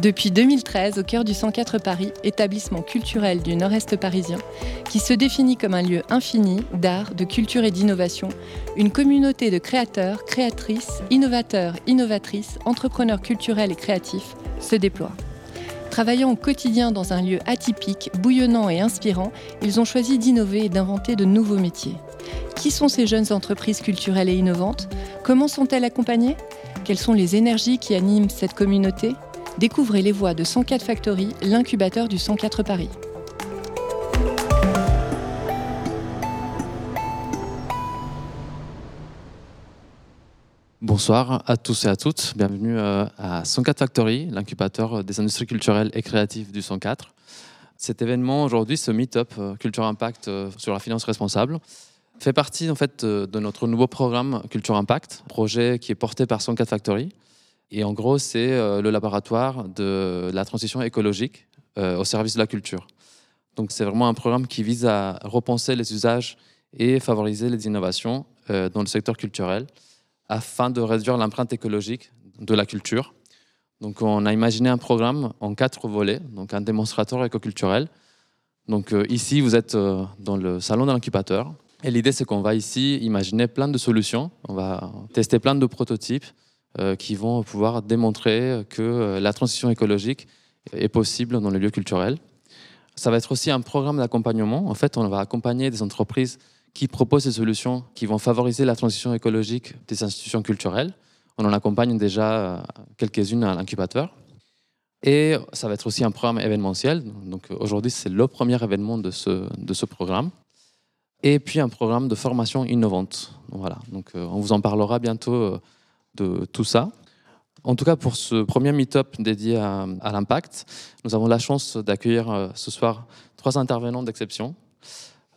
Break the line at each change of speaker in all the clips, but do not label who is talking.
Depuis 2013, au cœur du 104 Paris, établissement culturel du nord-est parisien, qui se définit comme un lieu infini d'art, de culture et d'innovation, une communauté de créateurs, créatrices, innovateurs, innovatrices, entrepreneurs culturels et créatifs se déploie. Travaillant au quotidien dans un lieu atypique, bouillonnant et inspirant, ils ont choisi d'innover et d'inventer de nouveaux métiers. Qui sont ces jeunes entreprises culturelles et innovantes? Comment sont-elles accompagnées? Quelles sont les énergies qui animent cette communauté? Découvrez les voix de 104 Factory, l'incubateur du 104 Paris.
Bonsoir à tous et à toutes. Bienvenue euh, à 104 Factory, l'incubateur des industries culturelles et créatives du 104. Cet événement aujourd'hui, ce meet-up euh, Culture Impact euh, sur la finance responsable, fait partie en fait de notre nouveau programme Culture Impact, projet qui est porté par 104 Factory. Et en gros, c'est le laboratoire de la transition écologique au service de la culture. Donc c'est vraiment un programme qui vise à repenser les usages et favoriser les innovations dans le secteur culturel afin de réduire l'empreinte écologique de la culture. Donc, on a imaginé un programme en quatre volets, donc un démonstrateur écoculturel. Donc, euh, ici, vous êtes euh, dans le salon de l'incubateur. Et l'idée, c'est qu'on va ici imaginer plein de solutions. On va tester plein de prototypes euh, qui vont pouvoir démontrer que la transition écologique est possible dans le lieu culturel. Ça va être aussi un programme d'accompagnement. En fait, on va accompagner des entreprises qui proposent des solutions qui vont favoriser la transition écologique des institutions culturelles. On en accompagne déjà euh, quelques-unes à l'incubateur. Et ça va être aussi un programme événementiel. Donc aujourd'hui, c'est le premier événement de ce, de ce programme. Et puis un programme de formation innovante. Voilà. Donc euh, on vous en parlera bientôt euh, de tout ça. En tout cas, pour ce premier meet-up dédié à, l'impact, nous avons la chance d'accueillir ce soir trois intervenants d'exception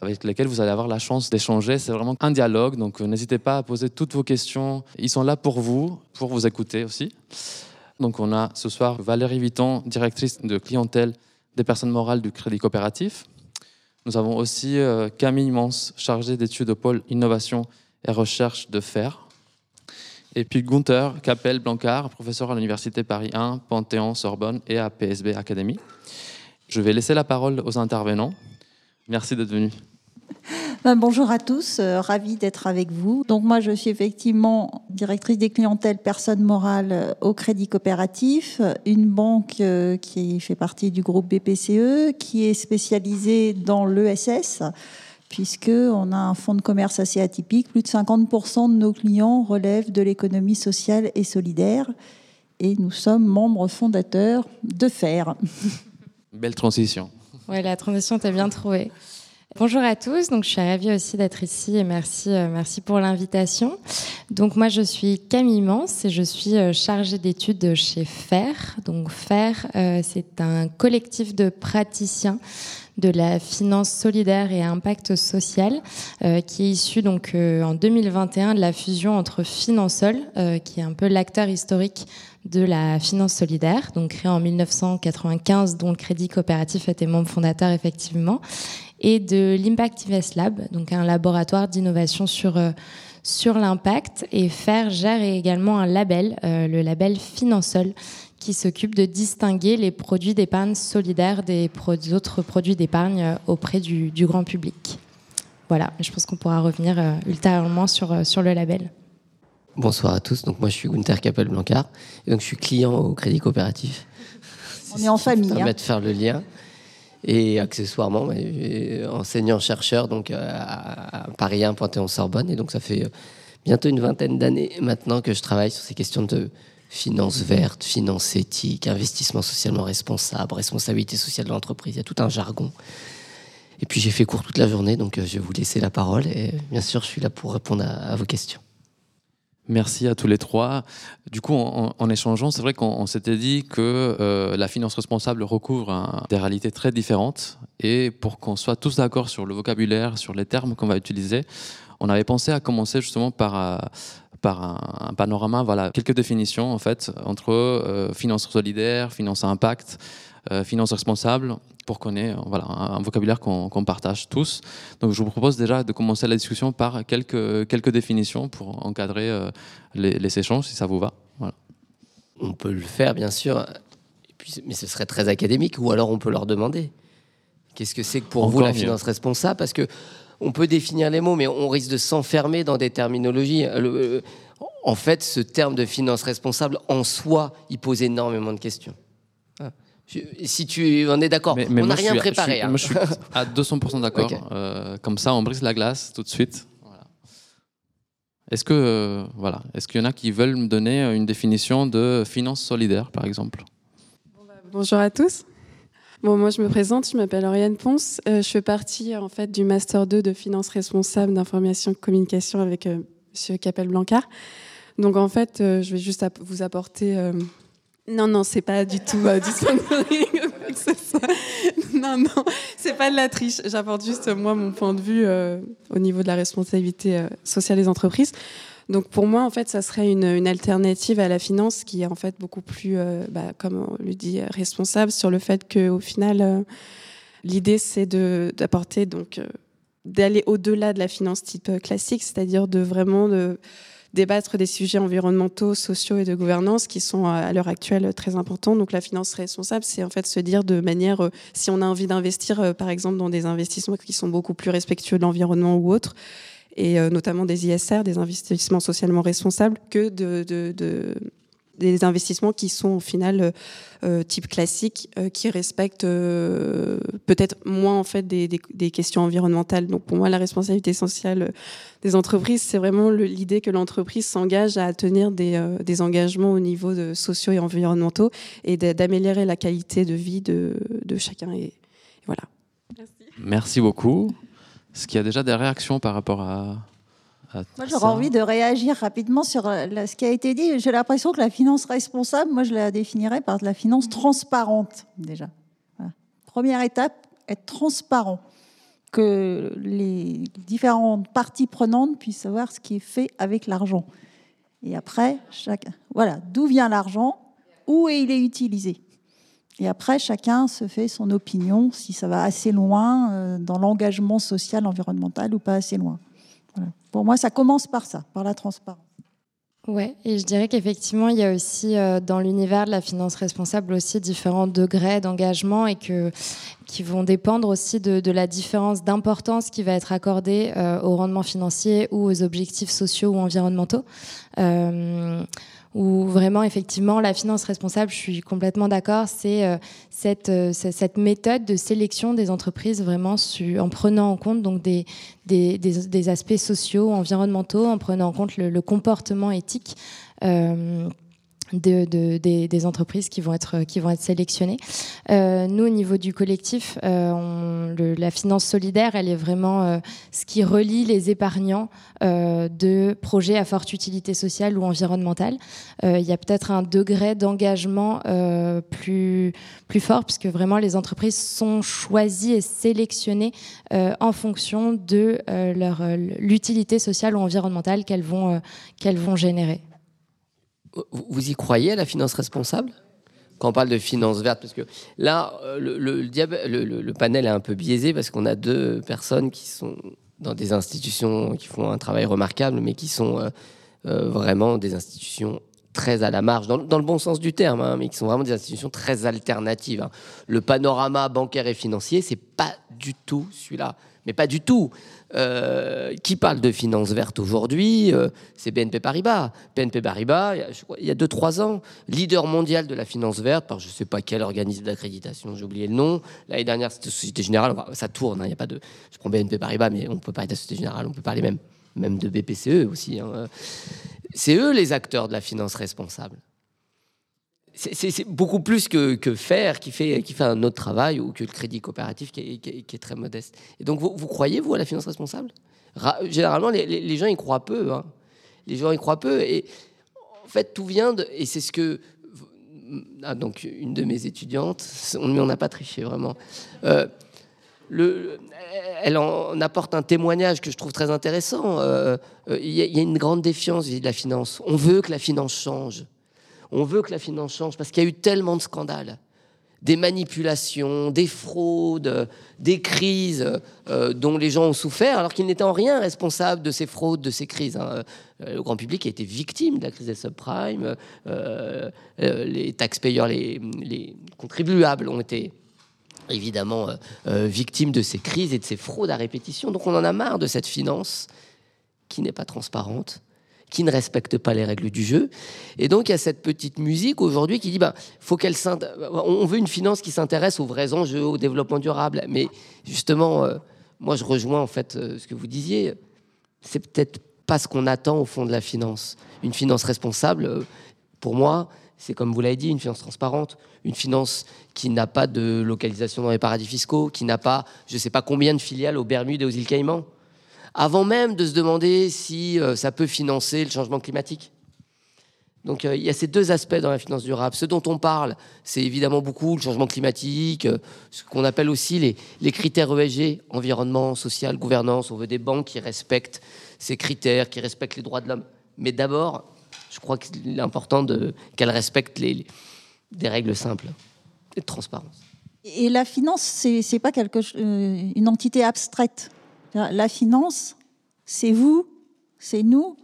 avec lesquels vous allez avoir la chance d'échanger. C'est vraiment un dialogue, donc euh, n'hésitez pas à poser toutes vos questions. Ils sont là pour vous, pour vous écouter aussi. Donc on a ce soir Valérie Vitton, directrice de clientèle des personnes morales du Crédit Coopératif. Nous avons aussi euh, Camille Mans, chargée d'études au pôle innovation et recherche de FER. Et puis Gunther Capel-Blancard, professeur à l'Université Paris 1, Panthéon, Sorbonne et à PSB Academy. Je vais laisser la parole aux intervenants. Merci d'être venu.
Ben, bonjour à tous, euh, ravi d'être avec vous. Donc moi, je suis effectivement directrice des clientèles personnes morales euh, au Crédit Coopératif, une banque euh, qui fait partie du groupe BPCE, qui est spécialisée dans l'ESS, puisque on a un fonds de commerce assez atypique. Plus de 50% de nos clients relèvent de l'économie sociale et solidaire, et nous sommes membres fondateurs de FAIR.
Belle transition.
Oui, la transition, t'as bien trouvé. Bonjour à tous, donc je suis ravie aussi d'être ici et merci, euh, merci pour l'invitation. Donc moi je suis Camille Mans et je suis euh, chargée d'études chez FAIR. Donc FAIR, euh, c'est un collectif de praticiens de la finance solidaire et impact social, qui est issu donc en 2021 de la fusion entre Finansol, qui est un peu l'acteur historique de la finance solidaire, donc créée en 1995, dont le Crédit Coopératif était membre fondateur effectivement, et de l'Impact Invest Lab, donc un laboratoire d'innovation sur euh, sur l'impact. Et FAIR gère également un label, euh, le label Finansol, qui s'occupe de distinguer les produits d'épargne solidaire des autres produits d'épargne euh, auprès du, du, grand public. Voilà, je pense qu'on pourra revenir ultérieurement sur, sur le label.
Bonsoir à tous. Donc moi je suis Gunther Capel-Blancard et donc je suis client au Crédit Coopératif.
On est en famille. Ça
permet hein. de faire le lien. Et accessoirement, enseignant-chercheur donc à Paris 1, Panthéon-Sorbonne. Et donc ça fait euh, bientôt une vingtaine d'années maintenant que je travaille sur ces questions de finance verte, finance éthique, investissement socialement responsable, responsabilité sociale de l'entreprise. Il y a tout un jargon. Et puis j'ai fait court toute la journée, donc euh, je vais vous laisser la parole. Et bien sûr, je suis là pour répondre à vos questions.
Merci à tous les trois. Du coup, en, échangeant, c'est vrai qu'on s'était dit que euh, la finance responsable recouvre des réalités très différentes. Et pour qu'on soit tous d'accord sur le vocabulaire, sur les termes qu'on va utiliser, on avait pensé à commencer justement par, euh, par un, panorama, voilà, quelques définitions en fait entre euh, finance solidaire, finance à impact, finance responsable pour qu'on ait voilà, un vocabulaire qu'on partage tous. Donc je vous propose déjà de commencer la discussion par quelques, quelques définitions pour encadrer euh, les, les, échanges, si ça vous va.
On peut le faire, bien sûr. Et mais ce serait très académique, ou alors on peut leur demander. Qu'est-ce que c'est que pour vous la
mieux.
finance responsable? Parce que on peut définir les mots, mais on risque de s'enfermer dans des terminologies. Le- en fait, ce terme de finance responsable, en soi, il pose énormément de questions. Ah. Je- Si tu en es d'accord,
Mais- mais
on n'a rien
suis-
préparé.
je suis-
hein.
Moi, je suis à 200% d'accord. Euh, comme ça, on brise la glace tout de suite. Voilà. Est-ce que, euh, voilà, est-ce qu'il y en a qui veulent me donner une définition de finance solidaire, par exemple?
Bonjour à tous. Bon, moi, je me présente, je m'appelle Oriane Ponce. Euh, je fais partie en fait du Master 2 de finance responsable d'information et communication avec euh, Monsieur Capel-Blancard. Donc, en fait, euh, je vais juste vous apporter. euh, Non, non, c'est pas du tout euh, du soit. Non, non, c'est pas de la triche. J'apporte juste, moi, mon point de vue au niveau de la responsabilité sociale des entreprises. Donc pour moi, en fait, ça serait une, alternative à la finance qui est en fait beaucoup plus, euh, bah, comme on le dit, euh, responsable sur le fait qu'au final, euh, l'idée c'est d'apporter donc d'aller au-delà de la finance type classique, c'est-à-dire de vraiment débattre des sujets environnementaux, sociaux et de gouvernance qui sont à l'heure actuelle très importants. Donc la finance responsable, c'est en fait se dire de manière, si on a envie d'investir, par exemple, dans des investissements qui sont beaucoup plus respectueux de l'environnement ou autre, et euh, notamment des ISR, des investissements socialement responsables, que de, de- de- des investissements qui sont au final euh, euh, type classique, euh, qui respectent euh, peut-être moins en fait des, des- des questions environnementales. Donc pour moi, la responsabilité sociale des entreprises, c'est vraiment l'idée que l'entreprise s'engage à tenir des, euh, des engagements au niveau de sociaux et environnementaux et d'a- d'améliorer la qualité de vie de, de chacun. Et, et voilà. Merci.
Merci beaucoup. Est-ce qu'il y a déjà des réactions par rapport à,
Moi, j'aurais envie de réagir rapidement sur euh, la- ce qui a été dit. J'ai l'impression que la finance responsable, moi, je la définirais par de la finance transparente, déjà. Voilà. Première étape, être transparent. Que les différentes parties prenantes puissent savoir ce qui est fait avec l'argent. Et après, chacun, voilà, d'où vient l'argent, où il est utilisé. Et après, chacun se fait son opinion, si ça va assez loin euh, dans l'engagement social, environnemental ou pas assez loin. Pour moi, ça commence par ça, par la transparence.
Ouais, et je dirais qu'effectivement, il y a aussi euh, dans l'univers de la finance responsable aussi différents degrés d'engagement et que qui vont dépendre aussi de, la différence d'importance qui va être accordée euh, au rendement financier ou aux objectifs sociaux ou environnementaux. Où vraiment, effectivement, la finance responsable, je suis complètement d'accord, c'est euh, cette, euh, cette méthode de sélection des entreprises vraiment su- en prenant en compte donc des, des, des- des aspects sociaux, environnementaux, en prenant en compte le, le comportement éthique. euh, de, de- des, des entreprises qui vont être, qui vont être sélectionnées. Euh, nous, au niveau du collectif, euh, on- le- la finance solidaire, elle est vraiment euh, ce qui relie les épargnants euh, de projets à forte utilité sociale ou environnementale. Euh, Il y a peut-être un degré d'engagement euh, plus, plus fort, puisque vraiment les entreprises sont choisies et sélectionnées en fonction de leur, l'utilité sociale ou environnementale qu'elles vont, qu'elles vont générer.
Vous y croyez à la finance responsable? Quand on parle de finance verte, parce que là, euh, le, le- panel est un peu biaisé parce qu'on a deux personnes qui sont dans des institutions qui font un travail remarquable, mais qui sont euh, euh, vraiment des institutions très à la marge, dans, le- dans le bon sens du terme, hein, mais qui sont vraiment des institutions très alternatives. hein. Le panorama bancaire et financier, c'est pas du tout celui-là, mais pas du tout. Euh, qui parle de finance verte aujourd'hui Euh, C'est BNP Paribas. BNP Paribas, il y a- je crois, il y a 2-3 ans, leader mondial de la finance verte par je ne sais pas quel organisme d'accréditation, j'ai oublié le nom. L'année dernière, c'était Société Générale. Ça tourne, hein, il y a pas de. Je prends BNP Paribas, mais on peut parler de Société Générale, on peut parler même, même de BPCE aussi. hein. C'est eux les acteurs de la finance responsable. C'est- beaucoup plus que, que faire qui fait, un autre travail ou que le crédit coopératif qui est, très modeste. Et donc, vous, croyez, vous, à la finance responsable? Ra- Généralement, les, gens y croient peu. hein. Les gens y croient peu. Et en fait, tout vient de. Et c'est ce que. Ah, donc, une de mes étudiantes, on- n'a pas triché vraiment. Euh, le, elle en apporte un témoignage que je trouve très intéressant. Euh, euh, il y a une grande défiance vis-à-vis de la finance. On veut que la finance change. On veut que la finance change parce qu'il y a eu tellement de scandales. des manipulations, des fraudes, des crises euh, dont les gens ont souffert, alors qu'ils n'étaient en rien responsables de ces fraudes, de ces crises. Hein. Euh, le grand public a été victime de la crise des subprimes, euh, les taxpayeurs, les, les, contribuables ont été évidemment victimes de ces crises et de ces fraudes à répétition. Donc on en a marre de cette finance qui n'est pas transparente, qui ne respecte pas les règles du jeu. Et donc, il y a cette petite musique aujourd'hui qui dit, bah, faut qu'elle on veut une finance qui s'intéresse aux vrais enjeux, au développement durable. Mais justement, euh, moi, je rejoins en fait euh, ce que vous disiez. C'est peut-être pas ce qu'on attend au fond de la finance. Une finance responsable, euh, pour moi, c'est comme vous l'avez dit, une finance transparente, une finance qui n'a pas de localisation dans les paradis fiscaux, qui n'a pas, je ne sais pas combien de filiales aux Bermudes et aux îles Caïmans avant même de se demander si euh, ça peut financer le changement climatique. Donc euh, il y a ces deux aspects dans la finance durable. Ce dont on parle, c'est évidemment beaucoup le changement climatique, euh, ce qu'on appelle aussi les, critères ESG, environnement, social, gouvernance. On veut des banques qui respectent ces critères, qui respectent les droits de l'homme. Mais d'abord, je crois qu'il est important qu'elles respectent des règles simples et de transparence.
Et la finance, c'est pas quelque, une entité abstraite. La finance, c'est vous, c'est nous,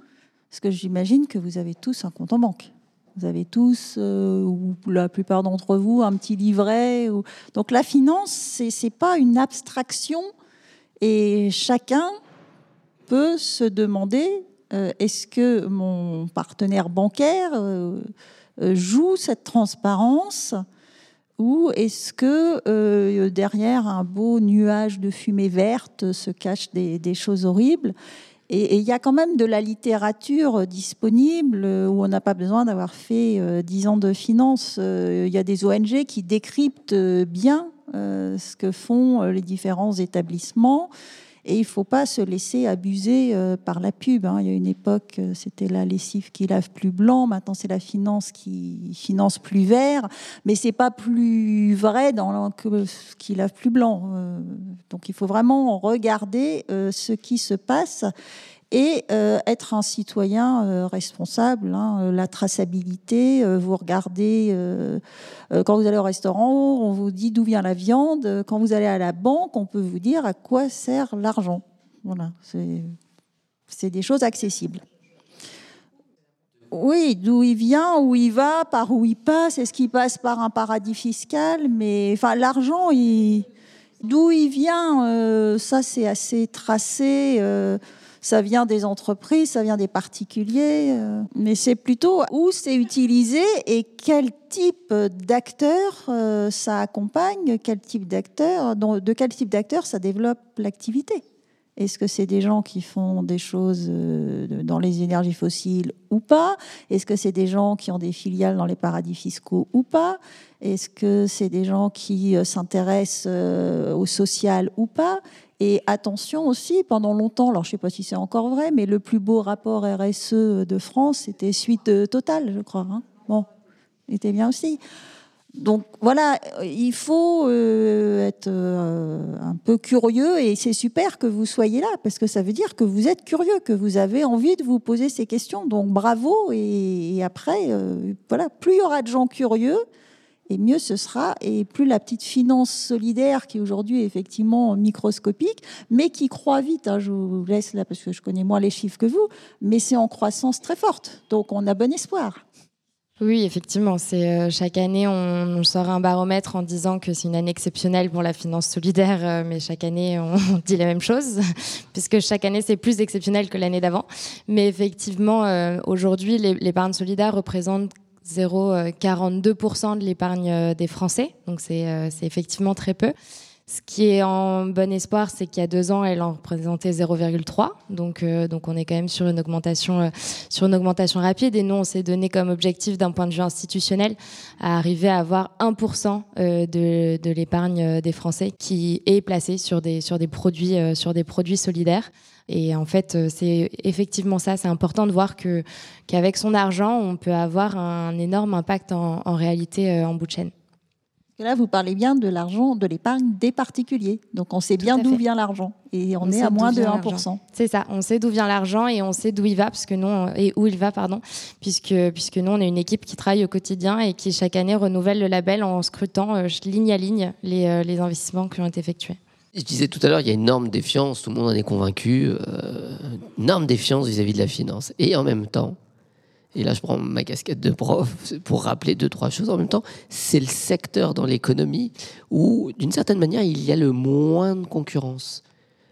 parce que j'imagine que vous avez tous un compte en banque. Vous avez tous, euh, ou la plupart d'entre vous, un petit livret. Donc la finance, c'est n'est pas une abstraction et chacun peut se demander euh, est-ce que mon partenaire bancaire euh, joue cette transparence ou est-ce que euh, derrière un beau nuage de fumée verte se cachent des, choses horribles? Et il y a quand même de la littérature disponible où on n'a pas besoin d'avoir fait euh, dix ans de finance. Euh, il y a des ONG qui décryptent bien ce que font les différents établissements et il ne faut pas se laisser abuser euh, par la pub. Hein. Il y a une époque, euh, c'était la lessive qui lave plus blanc. Maintenant, c'est la finance qui finance plus vert. Mais c'est pas plus vrai dans que qui lave plus blanc. Euh. donc, il faut vraiment regarder ce qui se passe et euh, être un citoyen euh, responsable. Hein, euh, la traçabilité, vous regardez, quand vous allez au restaurant, on vous dit d'où vient la viande. Quand vous allez à la banque, on peut vous dire à quoi sert l'argent. Voilà, c'est des choses accessibles. Oui, d'où il vient, où il va, par où il passe, est-ce qu'il passe par un paradis fiscal Mais enfin, l'argent, d'où il vient, ça c'est assez tracé ça vient des entreprises, ça vient des particuliers, euh, mais c'est plutôt où c'est utilisé et quel type d'acteur euh, ça accompagne, quel type d'acteur, de quel type d'acteur ça développe l'activité. Est-ce que c'est des gens qui font des choses euh, dans les énergies fossiles ou pas? Est-ce que c'est des gens qui ont des filiales dans les paradis fiscaux ou pas? Est-ce que c'est des gens qui s'intéressent au social ou pas? Et attention aussi, pendant longtemps, alors je ne sais pas si c'est encore vrai, mais le plus beau rapport RSE de France, c'était suite Total, je crois. Hein. bon, était bien aussi. Donc voilà, il faut euh, être euh, un peu curieux et c'est super que vous soyez là parce que ça veut dire que vous êtes curieux, que vous avez envie de vous poser ces questions. Donc bravo et, après, euh, voilà, plus il y aura de gens curieux, et mieux ce sera, et plus la petite finance solidaire qui aujourd'hui est effectivement microscopique, mais qui croît vite. Hein, je vous laisse là parce que je connais moins les chiffres que vous, mais c'est en croissance très forte. Donc on a bon espoir.
Oui, effectivement. C'est euh, chaque année, on, sort un baromètre en disant que c'est une année exceptionnelle pour la finance solidaire, euh, mais chaque année, on, dit la même chose, puisque chaque année, c'est plus exceptionnel que l'année d'avant. Mais effectivement, euh, aujourd'hui, l'épargne solidaire représente 0,42% de l'épargne euh, des Français. Donc euh, c'est effectivement très peu. Ce qui est en bon espoir, c'est qu'il y a deux ans, elle en représentait 0,3. Donc, euh, donc on est quand même sur une augmentation, sur une augmentation rapide. Et nous, on s'est donné comme objectif, d'un point de vue institutionnel, à arriver à avoir 1% de, de l'épargne des Français qui est placée sur des, sur des, sur des produits solidaires. Et en fait, euh, c'est effectivement ça. C'est important de voir que qu'avec son argent, on peut avoir un énorme impact en, réalité euh, en bout de chaîne.
là, vous parlez bien de l'argent, de l'épargne des particuliers. Donc on sait bien d'où vient l'argent. Et on, est à moins de 1%.
C'est ça, on sait d'où vient l'argent et on sait d'où il va, parce que nous, et où il va, pardon, puisque, puisque nous, on est une équipe qui travaille au quotidien et qui chaque année renouvelle le label en scrutant euh, ligne à ligne les, euh, les investissements qui ont été effectués.
Je disais tout à l'heure, il y a une énorme défiance, tout le monde en est convaincu, euh, énorme défiance vis-à-vis -vis de la finance. Et en même temps, et là je prends ma casquette de prof pour rappeler deux, trois choses en même temps, c'est le secteur dans l'économie où, d'une certaine manière, il y a le moins de concurrence.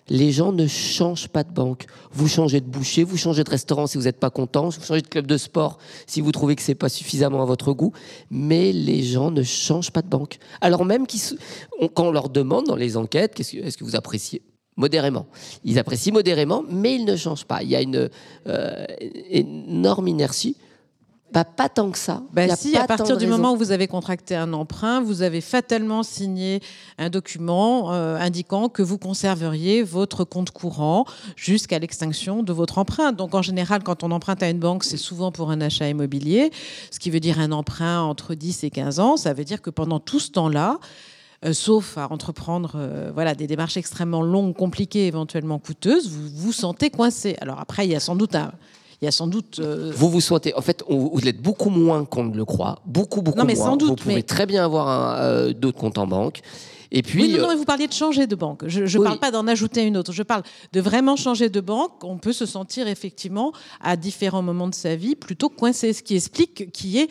Les gens ne changent pas de banque. Vous changez de boucher, vous changez de restaurant si vous n'êtes pas content, vous changez de club de sport si vous trouvez que c'est pas suffisamment à votre goût, mais les gens ne changent pas de banque. Alors même quand on leur demande dans les enquêtes, est-ce que vous appréciez? Modérément. Ils apprécient modérément, mais ils ne changent pas. Il y a une euh, énorme inertie. Pas, pas tant que ça.
Bah si, à partir du moment où vous avez contracté un emprunt, vous avez fatalement signé un document euh, indiquant que vous conserveriez votre compte courant jusqu'à l'extinction de votre emprunt. Donc en général, quand on emprunte à une banque, c'est souvent pour un achat immobilier, ce qui veut dire un emprunt entre 10 et 15 ans. Ça veut dire que pendant tout ce temps-là, euh, sauf à entreprendre euh, voilà, des démarches extrêmement longues, compliquées, éventuellement coûteuses, vous vous sentez coincé. Alors après, il y a sans doute un, il y a sans doute.
Euh, vous vous sentez. En fait, vous êtes beaucoup moins qu'on ne le croit. Beaucoup, beaucoup non, mais Sans doute, vous pouvez très bien avoir d'autres comptes en banque. Et puis,
oui, non, mais vous parliez de changer de banque. Je ne parle pas d'en ajouter une autre. Je parle de vraiment changer de banque. On peut se sentir effectivement à différents moments de sa vie plutôt coincé, ce qui explique qu'il y ait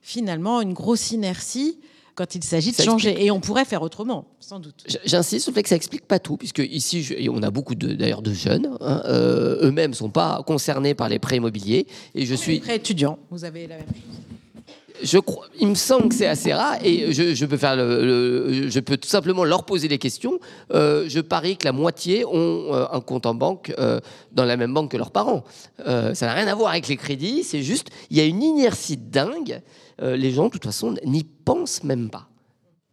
finalement une grosse inertie quand il s'agit de changer. Et on pourrait faire autrement, sans doute.
J'insiste sur le fait que ça explique pas tout, puisque ici, on a beaucoup d'ailleurs de, jeunes. Hein, euh, eux-mêmes sont pas concernés par les prêts immobiliers. Et je suis.
Prêts étudiants, vous avez la même
je crois, il me semble que c'est assez rare et je, peux faire le, je peux tout simplement leur poser des questions. Euh, je parie que la moitié ont euh, un compte en banque dans la même banque que leurs parents. ça n'a rien à voir avec les crédits, c'est juste il y a une inertie dingue euh, les gens, de toute façon, n'y pensent même pas.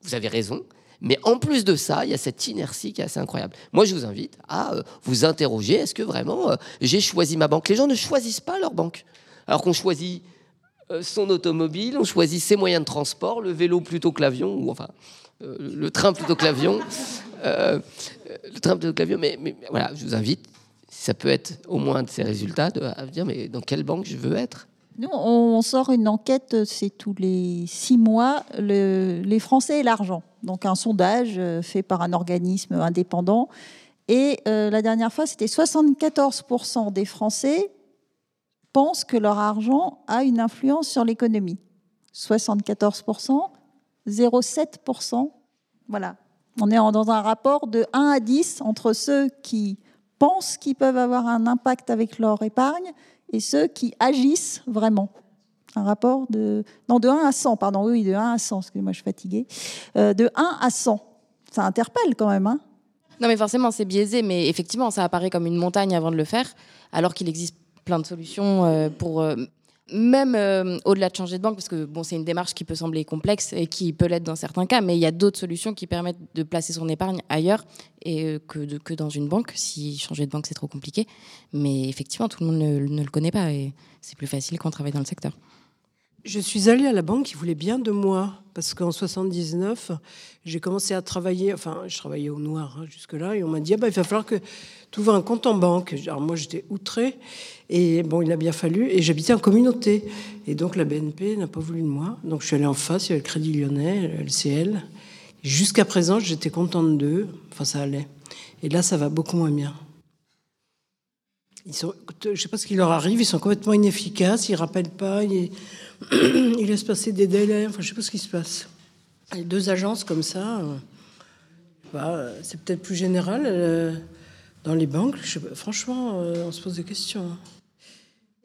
Vous avez raison. Mais en plus de ça, il y a cette inertie qui est assez incroyable. Moi, je vous invite à euh, vous interroger, est-ce que vraiment euh, j'ai choisi ma banque? Les gens ne choisissent pas leur banque. Alors qu'on choisit son automobile, on choisit ses moyens de transport, le vélo plutôt que l'avion, ou enfin, le train plutôt que l'avion. le train plutôt que l'avion. Mais, voilà, je vous invite, ça peut être au moins de ces résultats, de, à dire, mais dans quelle banque je veux être?
Nous, on sort une enquête, c'est tous les six mois, les Français et l'argent. Donc un sondage euh, fait par un organisme indépendant. Et euh, la dernière fois, c'était 74% des Français pensent que leur argent a une influence sur l'économie. 74%, 0,7%. Voilà. On est dans un rapport de 1 à 10 entre ceux qui pensent qu'ils peuvent avoir un impact avec leur épargne et ceux qui agissent vraiment. Un rapport de, non, de 1 à 100, pardon, oui, de 1 à 100, parce que moi je suis fatiguée. Euh, de 1 à 100. Ça interpelle quand même. Hein
non, mais forcément, c'est biaisé, mais effectivement, ça apparaît comme une montagne avant de le faire, alors qu'il existe plein de solutions euh, pour euh, même euh, au-delà de changer de banque, parce que bon, c'est une démarche qui peut sembler complexe et qui peut l'être dans certains cas, mais il y a d'autres solutions qui permettent de placer son épargne ailleurs et euh, que, que dans une banque. Si changer de banque, c'est trop compliqué. Mais effectivement, tout le monde ne, ne le connaît pas et c'est plus facile quand on travaille dans le secteur.
Je suis allée à la banque, ils voulaient bien de moi, parce qu'en 79, j'ai commencé à travailler, enfin, je travaillais au noir hein, jusque-là, et on m'a dit, ah bah, il va falloir que tu ouvres un compte en banque. Alors moi, j'étais outrée, et bon, il a bien fallu, et j'habitais en communauté. Et donc la BNP n'a pas voulu de moi, donc je suis allée en face, il y avait le Crédit Lyonnais, le LCL. Jusqu'à présent, j'étais contente d'eux, enfin, ça allait. Et là, ça va beaucoup moins bien. Je ne sais pas ce qui leur arrive, ils sont complètement inefficaces, ils ne rappellent pas. Ils, il laisse passer des délais, enfin, je sais pas ce qui se passe. Deux agences comme ça, euh, c'est peut-être plus général euh, dans les banques. franchement, euh, on se pose des questions.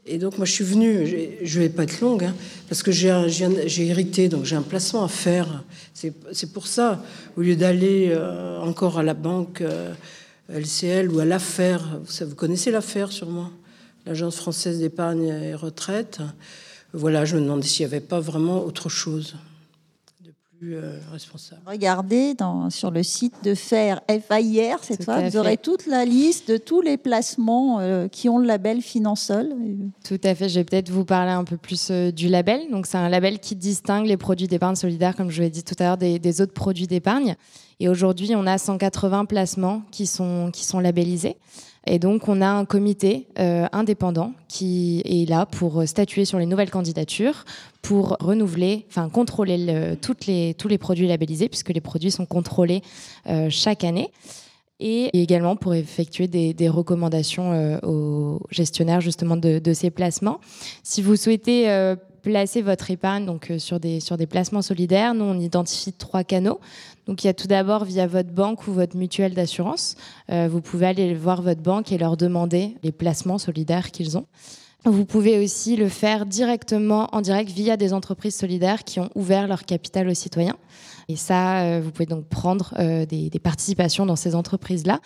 Et donc, moi, je suis venue, je vais pas être longue, hein, parce que j'ai hérité, donc j'ai un placement à faire. C'est pour ça, au lieu d'aller encore à la banque LCL ou à l'affaire, vous, vous connaissez l'affaire sûrement, l'Agence française d'épargne et retraite voilà, je me demandais s'il n'y avait pas vraiment autre chose de plus euh, responsable.
Regardez dans, sur le site de FAIR, FAIR cette fois, vous aurez toute la liste de tous les placements euh, qui ont le label Finansol.
Tout à fait, je vais peut-être vous parler un peu plus euh, du label. Donc c'est un label qui distingue les produits d'épargne solidaire, comme je l'ai dit tout à l'heure, des, des autres produits d'épargne. Et aujourd'hui, on a 180 placements qui sont, qui sont labellisés. Et donc, on a un comité euh, indépendant qui est là pour statuer sur les nouvelles candidatures, pour renouveler, enfin contrôler toutes les, tous les produits labellisés, puisque les produits sont contrôlés euh, chaque année. Et également pour effectuer des, des recommandations euh, aux gestionnaires justement de, de, ces placements. Si vous souhaitez placer votre épargne donc sur des sur des placements solidaires, nous on identifie trois canaux. Donc il y a tout d'abord via votre banque ou votre mutuelle d'assurance. Euh, vous pouvez aller voir votre banque et leur demander les placements solidaires qu'ils ont. Vous pouvez aussi le faire directement en direct via des entreprises solidaires qui ont ouvert leur capital aux citoyens. Et ça, euh, vous pouvez donc prendre euh, des, des participations dans ces entreprises-là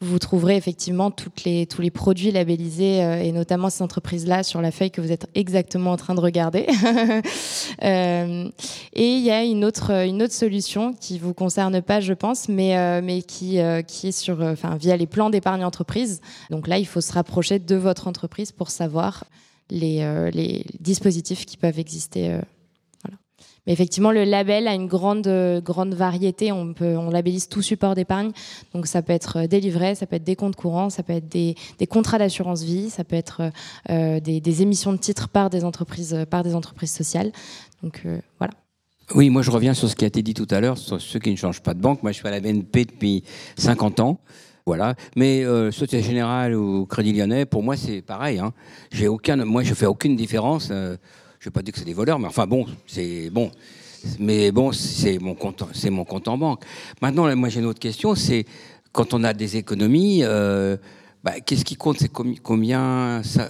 vous trouverez effectivement toutes les, tous les produits labellisés euh, et notamment ces entreprises-là sur la feuille que vous êtes exactement en train de regarder. euh, et il y a une autre, une autre solution qui vous concerne pas, je pense, mais, euh, mais qui, qui est sur, enfin, via les plans d'épargne entreprise. Donc là, il faut se rapprocher de votre entreprise pour savoir les, les dispositifs qui peuvent exister mais effectivement, le label a une grande, grande variété. On, labellise tout support d'épargne. Donc ça peut être des livrets, ça peut être des comptes courants, ça peut être des, contrats d'assurance vie, ça peut être euh, des, émissions de titres par des entreprises, par des entreprises sociales. Donc euh, voilà.
Oui, moi je reviens sur ce qui a été dit tout à l'heure, sur ceux qui ne changent pas de banque. Moi je suis à la BNP depuis 50 ans. Voilà. Mais euh, Société Générale ou Crédit Lyonnais, pour moi, c'est pareil. Hein. J'ai aucun, moi, je fais aucune différence. Euh, je vais pas dire que c'est des voleurs, mais enfin bon, c'est bon. Mais bon, c'est mon compte, c'est mon compte en banque. Maintenant, moi j'ai une autre question, c'est quand on a des économies, euh, bah, qu'est-ce qui compte C'est combien ça,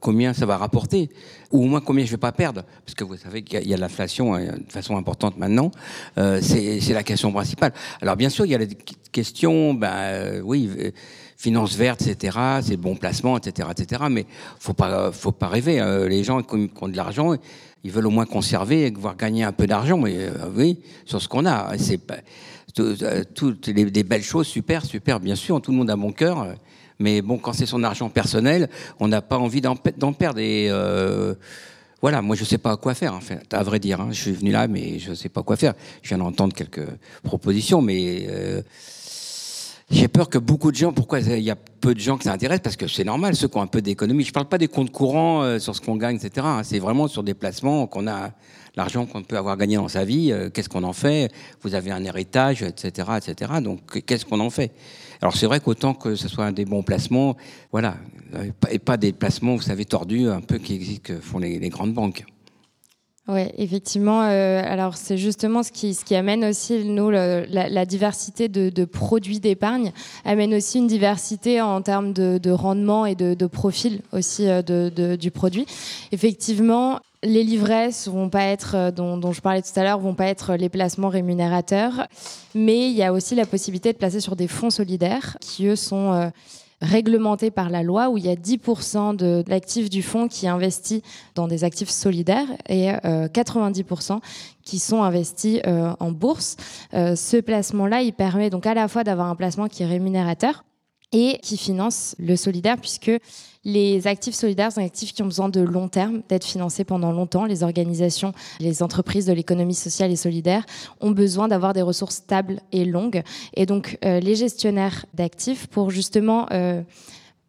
combien ça va rapporter, ou au moins combien je vais pas perdre, parce que vous savez qu'il y a, l'inflation hein, de façon importante maintenant. Euh, c'est la question principale. Alors bien sûr, il y a les questions, bah, euh, oui finances vertes, etc., c'est bon placement, etc., etc. Mais faut pas, faut pas rêver. Hein. Les gens qui ont de l'argent, ils veulent au moins conserver et voir gagner un peu d'argent. Mais euh, oui, sur ce qu'on a, c'est euh, toutes les, belles choses, super, super, bien sûr. Tout le monde a bon cœur. Mais bon, quand c'est son argent personnel, on n'a pas envie d'en perdre. Et euh, voilà, moi je sais pas quoi faire à vrai dire. Hein. Je suis venu là, mais je sais pas quoi faire. Je viens d'entendre quelques propositions, mais euh, j'ai peur que beaucoup de gens, pourquoi il y a peu de gens qui s'intéressent Parce que c'est normal, ceux qui ont un peu d'économie. Je ne parle pas des comptes courants euh, sur ce qu'on gagne, etc. Hein. C'est vraiment sur des placements qu'on a l'argent qu'on peut avoir gagné dans sa vie. Qu'est-ce qu'on en fait? Vous avez un héritage, etc., etc. Donc qu'est-ce qu'on en fait? Alors c'est vrai qu'autant que ce soit des bons placements, voilà, euh, et pas des placements, vous savez, tordus, un peu qui que font les, grandes banques.
Oui, effectivement. Euh, alors, c'est justement ce qui, ce qui amène aussi, nous, la, diversité de, produits d'épargne, amène aussi une diversité en termes de, de rendement et de, profil aussi euh, du produit. Effectivement, les livrets vont pas être, euh, dont, je parlais tout à l'heure, vont pas être les placements rémunérateurs, mais il y a aussi la possibilité de placer sur des fonds solidaires qui, eux, sont... Euh, réglementé par la loi où il y a 10% de l'actif du fonds qui est investi dans des actifs solidaires et euh, 90% qui sont investis euh, en bourse. Euh, ce placement-là, il permet donc à la fois d'avoir un placement qui est rémunérateur et qui finance le solidaire puisque les actifs solidaires sont des actifs qui ont besoin de long terme, d'être financés pendant longtemps. Les organisations, les entreprises de l'économie sociale et solidaire ont besoin d'avoir des ressources stables et longues. Et donc, euh, les gestionnaires d'actifs, pour justement euh,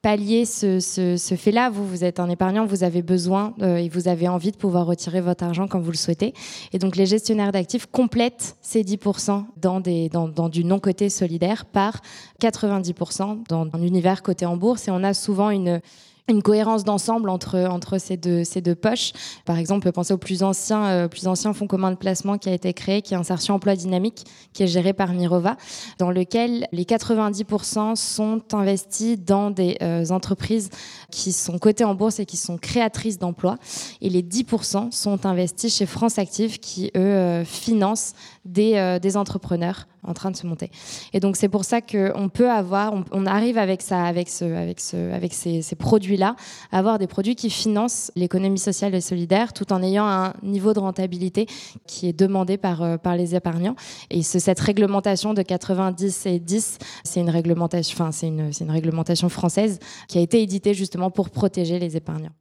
pallier ce, fait-là, vous, vous êtes un épargnant, vous avez besoin euh, et vous avez envie de pouvoir retirer votre argent quand vous le souhaitez. Et donc, les gestionnaires d'actifs complètent ces 10% dans, des, dans, dans du non-coté solidaire par 90% dans un univers coté en bourse. Et on a souvent une une cohérence d'ensemble entre entre ces deux ces deux poches. Par exemple, penser au plus ancien euh, plus ancien fonds commun de placement qui a été créé, qui est Insertion Emploi Dynamique, qui est géré par Mirova, dans lequel les 90% sont investis dans des euh, entreprises qui sont cotées en bourse et qui sont créatrices d'emplois, et les 10% sont investis chez France Active, qui eux euh, financent des, euh, des entrepreneurs en train de se monter. Et donc c'est pour ça qu'on peut avoir, on, arrive avec ça, avec ce, avec ce, avec ces, produits-là, avoir des produits qui financent l'économie sociale et solidaire, tout en ayant un niveau de rentabilité qui est demandé par, euh, par les épargnants. Et cette réglementation de 90 et 10, c'est une réglementation, c'est une, une réglementation française qui a été éditée justement pour protéger les épargnants.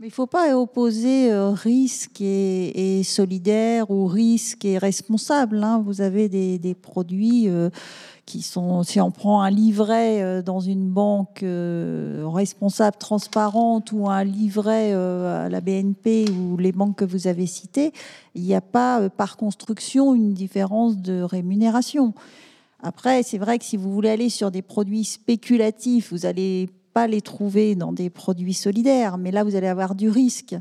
Mais il ne faut pas opposer euh, risque et, solidaire ou risque et responsable. Hein. Vous avez des, produits euh, qui sont, si on prend un livret euh, dans une banque responsable, transparente, ou un livret à la BNP ou les banques que vous avez citées, il n'y a pas par construction une différence de rémunération. Après, c'est vrai que si vous voulez aller sur des produits spéculatifs, vous allez pas les trouver dans des produits solidaires, mais là, vous allez avoir du risque.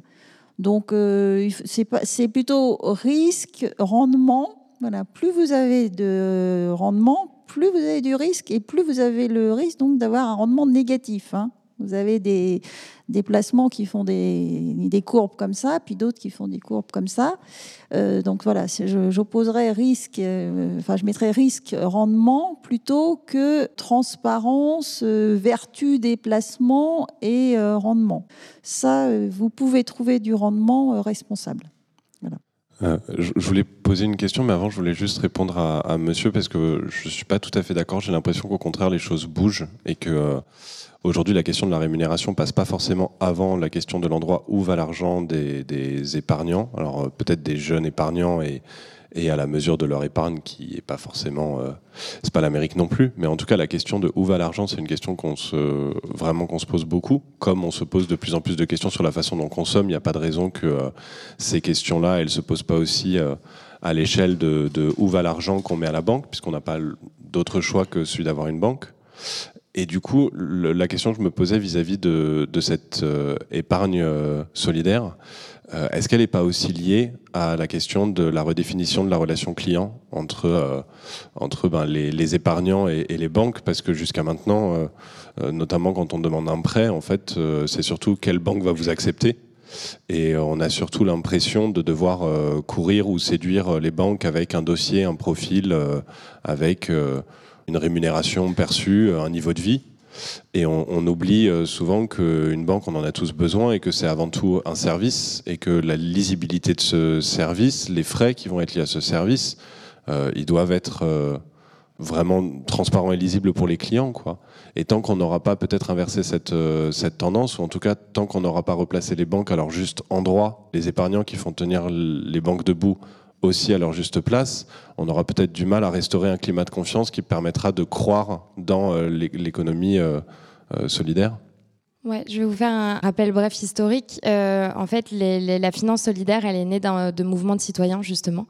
Donc, euh, c'est plutôt risque, rendement. Voilà, plus vous avez de rendement, plus vous avez du risque et plus vous avez le risque donc d'avoir un rendement négatif. Hein. Vous avez des, placements qui font des, des, courbes comme ça, puis d'autres qui font des courbes comme ça. Euh, donc voilà, j'opposerais risque, euh, enfin je mettrais risque rendement plutôt que transparence, euh, vertu des placements et rendement. Ça, vous pouvez trouver du rendement responsable.
Voilà. je voulais poser une question, mais avant, je voulais juste répondre à, à monsieur parce que je ne suis pas tout à fait d'accord. J'ai l'impression qu'au contraire, les choses bougent et que Aujourd'hui, la question de la rémunération passe pas forcément avant la question de l'endroit où va l'argent des, épargnants. Alors euh, peut-être des jeunes épargnants et, et, à la mesure de leur épargne qui est pas forcément, euh, c'est pas l'Amérique non plus, mais en tout cas la question de où va l'argent, c'est une question qu'on se vraiment qu'on se pose beaucoup. Comme on se pose de plus en plus de questions sur la façon dont on consomme, il n'y a pas de raison que euh, ces questions-là, elles se posent pas aussi à l'échelle de, où va l'argent qu'on met à la banque, puisqu'on n'a pas d'autre choix que celui d'avoir une banque. Et du coup, la question que je me posais vis-à-vis de, cette euh, épargne euh, solidaire, euh, est-ce qu'elle n'est pas aussi liée à la question de la redéfinition de la relation client entre, entre ben, les, épargnants et, les banques? Parce que jusqu'à maintenant, notamment quand on demande un prêt, en fait, c'est surtout quelle banque va vous accepter. Et on a surtout l'impression de devoir courir ou séduire les banques avec un dossier, un profil, avec une rémunération perçue, un niveau de vie. Et on, oublie euh, souvent qu'une banque, on en a tous besoin et que c'est avant tout un service et que la lisibilité de ce service, les frais qui vont être liés à ce service, euh, ils doivent être euh, vraiment transparents et lisibles pour les clients. Et tant qu'on n'aura pas peut-être inversé cette, cette tendance, ou en tout cas tant qu'on n'aura pas replacé les banques à leur juste endroit, les épargnants qui font tenir les banques debout aussi à leur juste place, on aura peut-être du mal à restaurer un climat de confiance qui permettra de croire dans euh, l'économie euh, euh, solidaire
Ouais, je vais vous faire un rappel bref historique. Euh, en fait, la finance solidaire, elle est née de mouvements de citoyens, justement.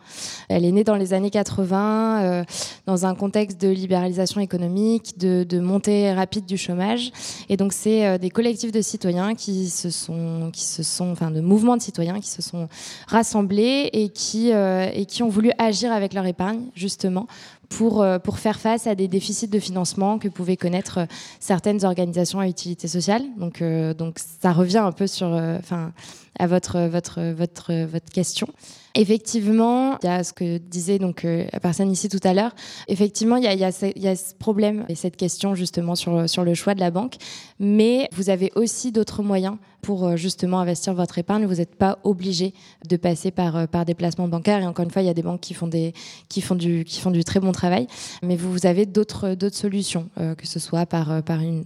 Elle est née dans les années 80, euh, dans un contexte de libéralisation économique, de, montée rapide du chômage. Et donc, c'est euh, des collectifs de citoyens qui se sont, qui se sont, enfin, de mouvements de citoyens qui se sont rassemblés et qui, et qui ont voulu agir avec leur épargne, justement, pour, euh, pour faire face à des déficits de financement que pouvaient connaître euh, certaines organisations à utilité sociale. Donc, euh, donc ça revient un peu sur, enfin, à votre, votre, votre, votre question. Effectivement, il y a ce que disait donc la personne ici tout à l'heure. Effectivement, il y, a, ce, problème et cette question justement sur, sur le choix de la banque, mais vous avez aussi d'autres moyens pour euh, justement investir votre épargne. Vous n'êtes pas obligé de passer par, euh, par des placements bancaires. Et encore une fois, il y a des banques qui font, des, qui font, du, qui font du très bon travail. Mais vous, vous avez d'autres solutions, euh, que ce soit par, par, une,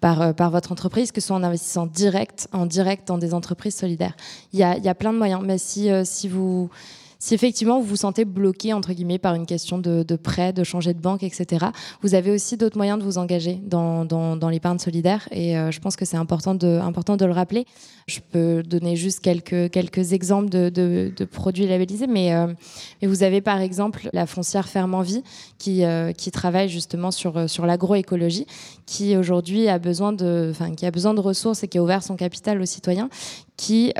par, par votre entreprise, que ce soit en investissant direct, en direct dans des entreprises Il y a, il y a plein de moyens. Mais si, si vous si effectivement vous vous sentez bloqué entre guillemets par une question de, prêt, de changer de banque, etc., vous avez aussi d'autres moyens de vous engager dans, dans, l'épargne solidaire et euh, je pense que c'est important de, important de le rappeler. Je peux donner juste quelques, quelques exemples de, de, produits labellisés, mais, euh, mais, vous avez par exemple la foncière Ferme en Vie qui, euh, qui travaille justement sur, sur l'agroécologie, qui aujourd'hui a besoin de, a besoin de ressources et qui a ouvert son capital aux citoyens, qui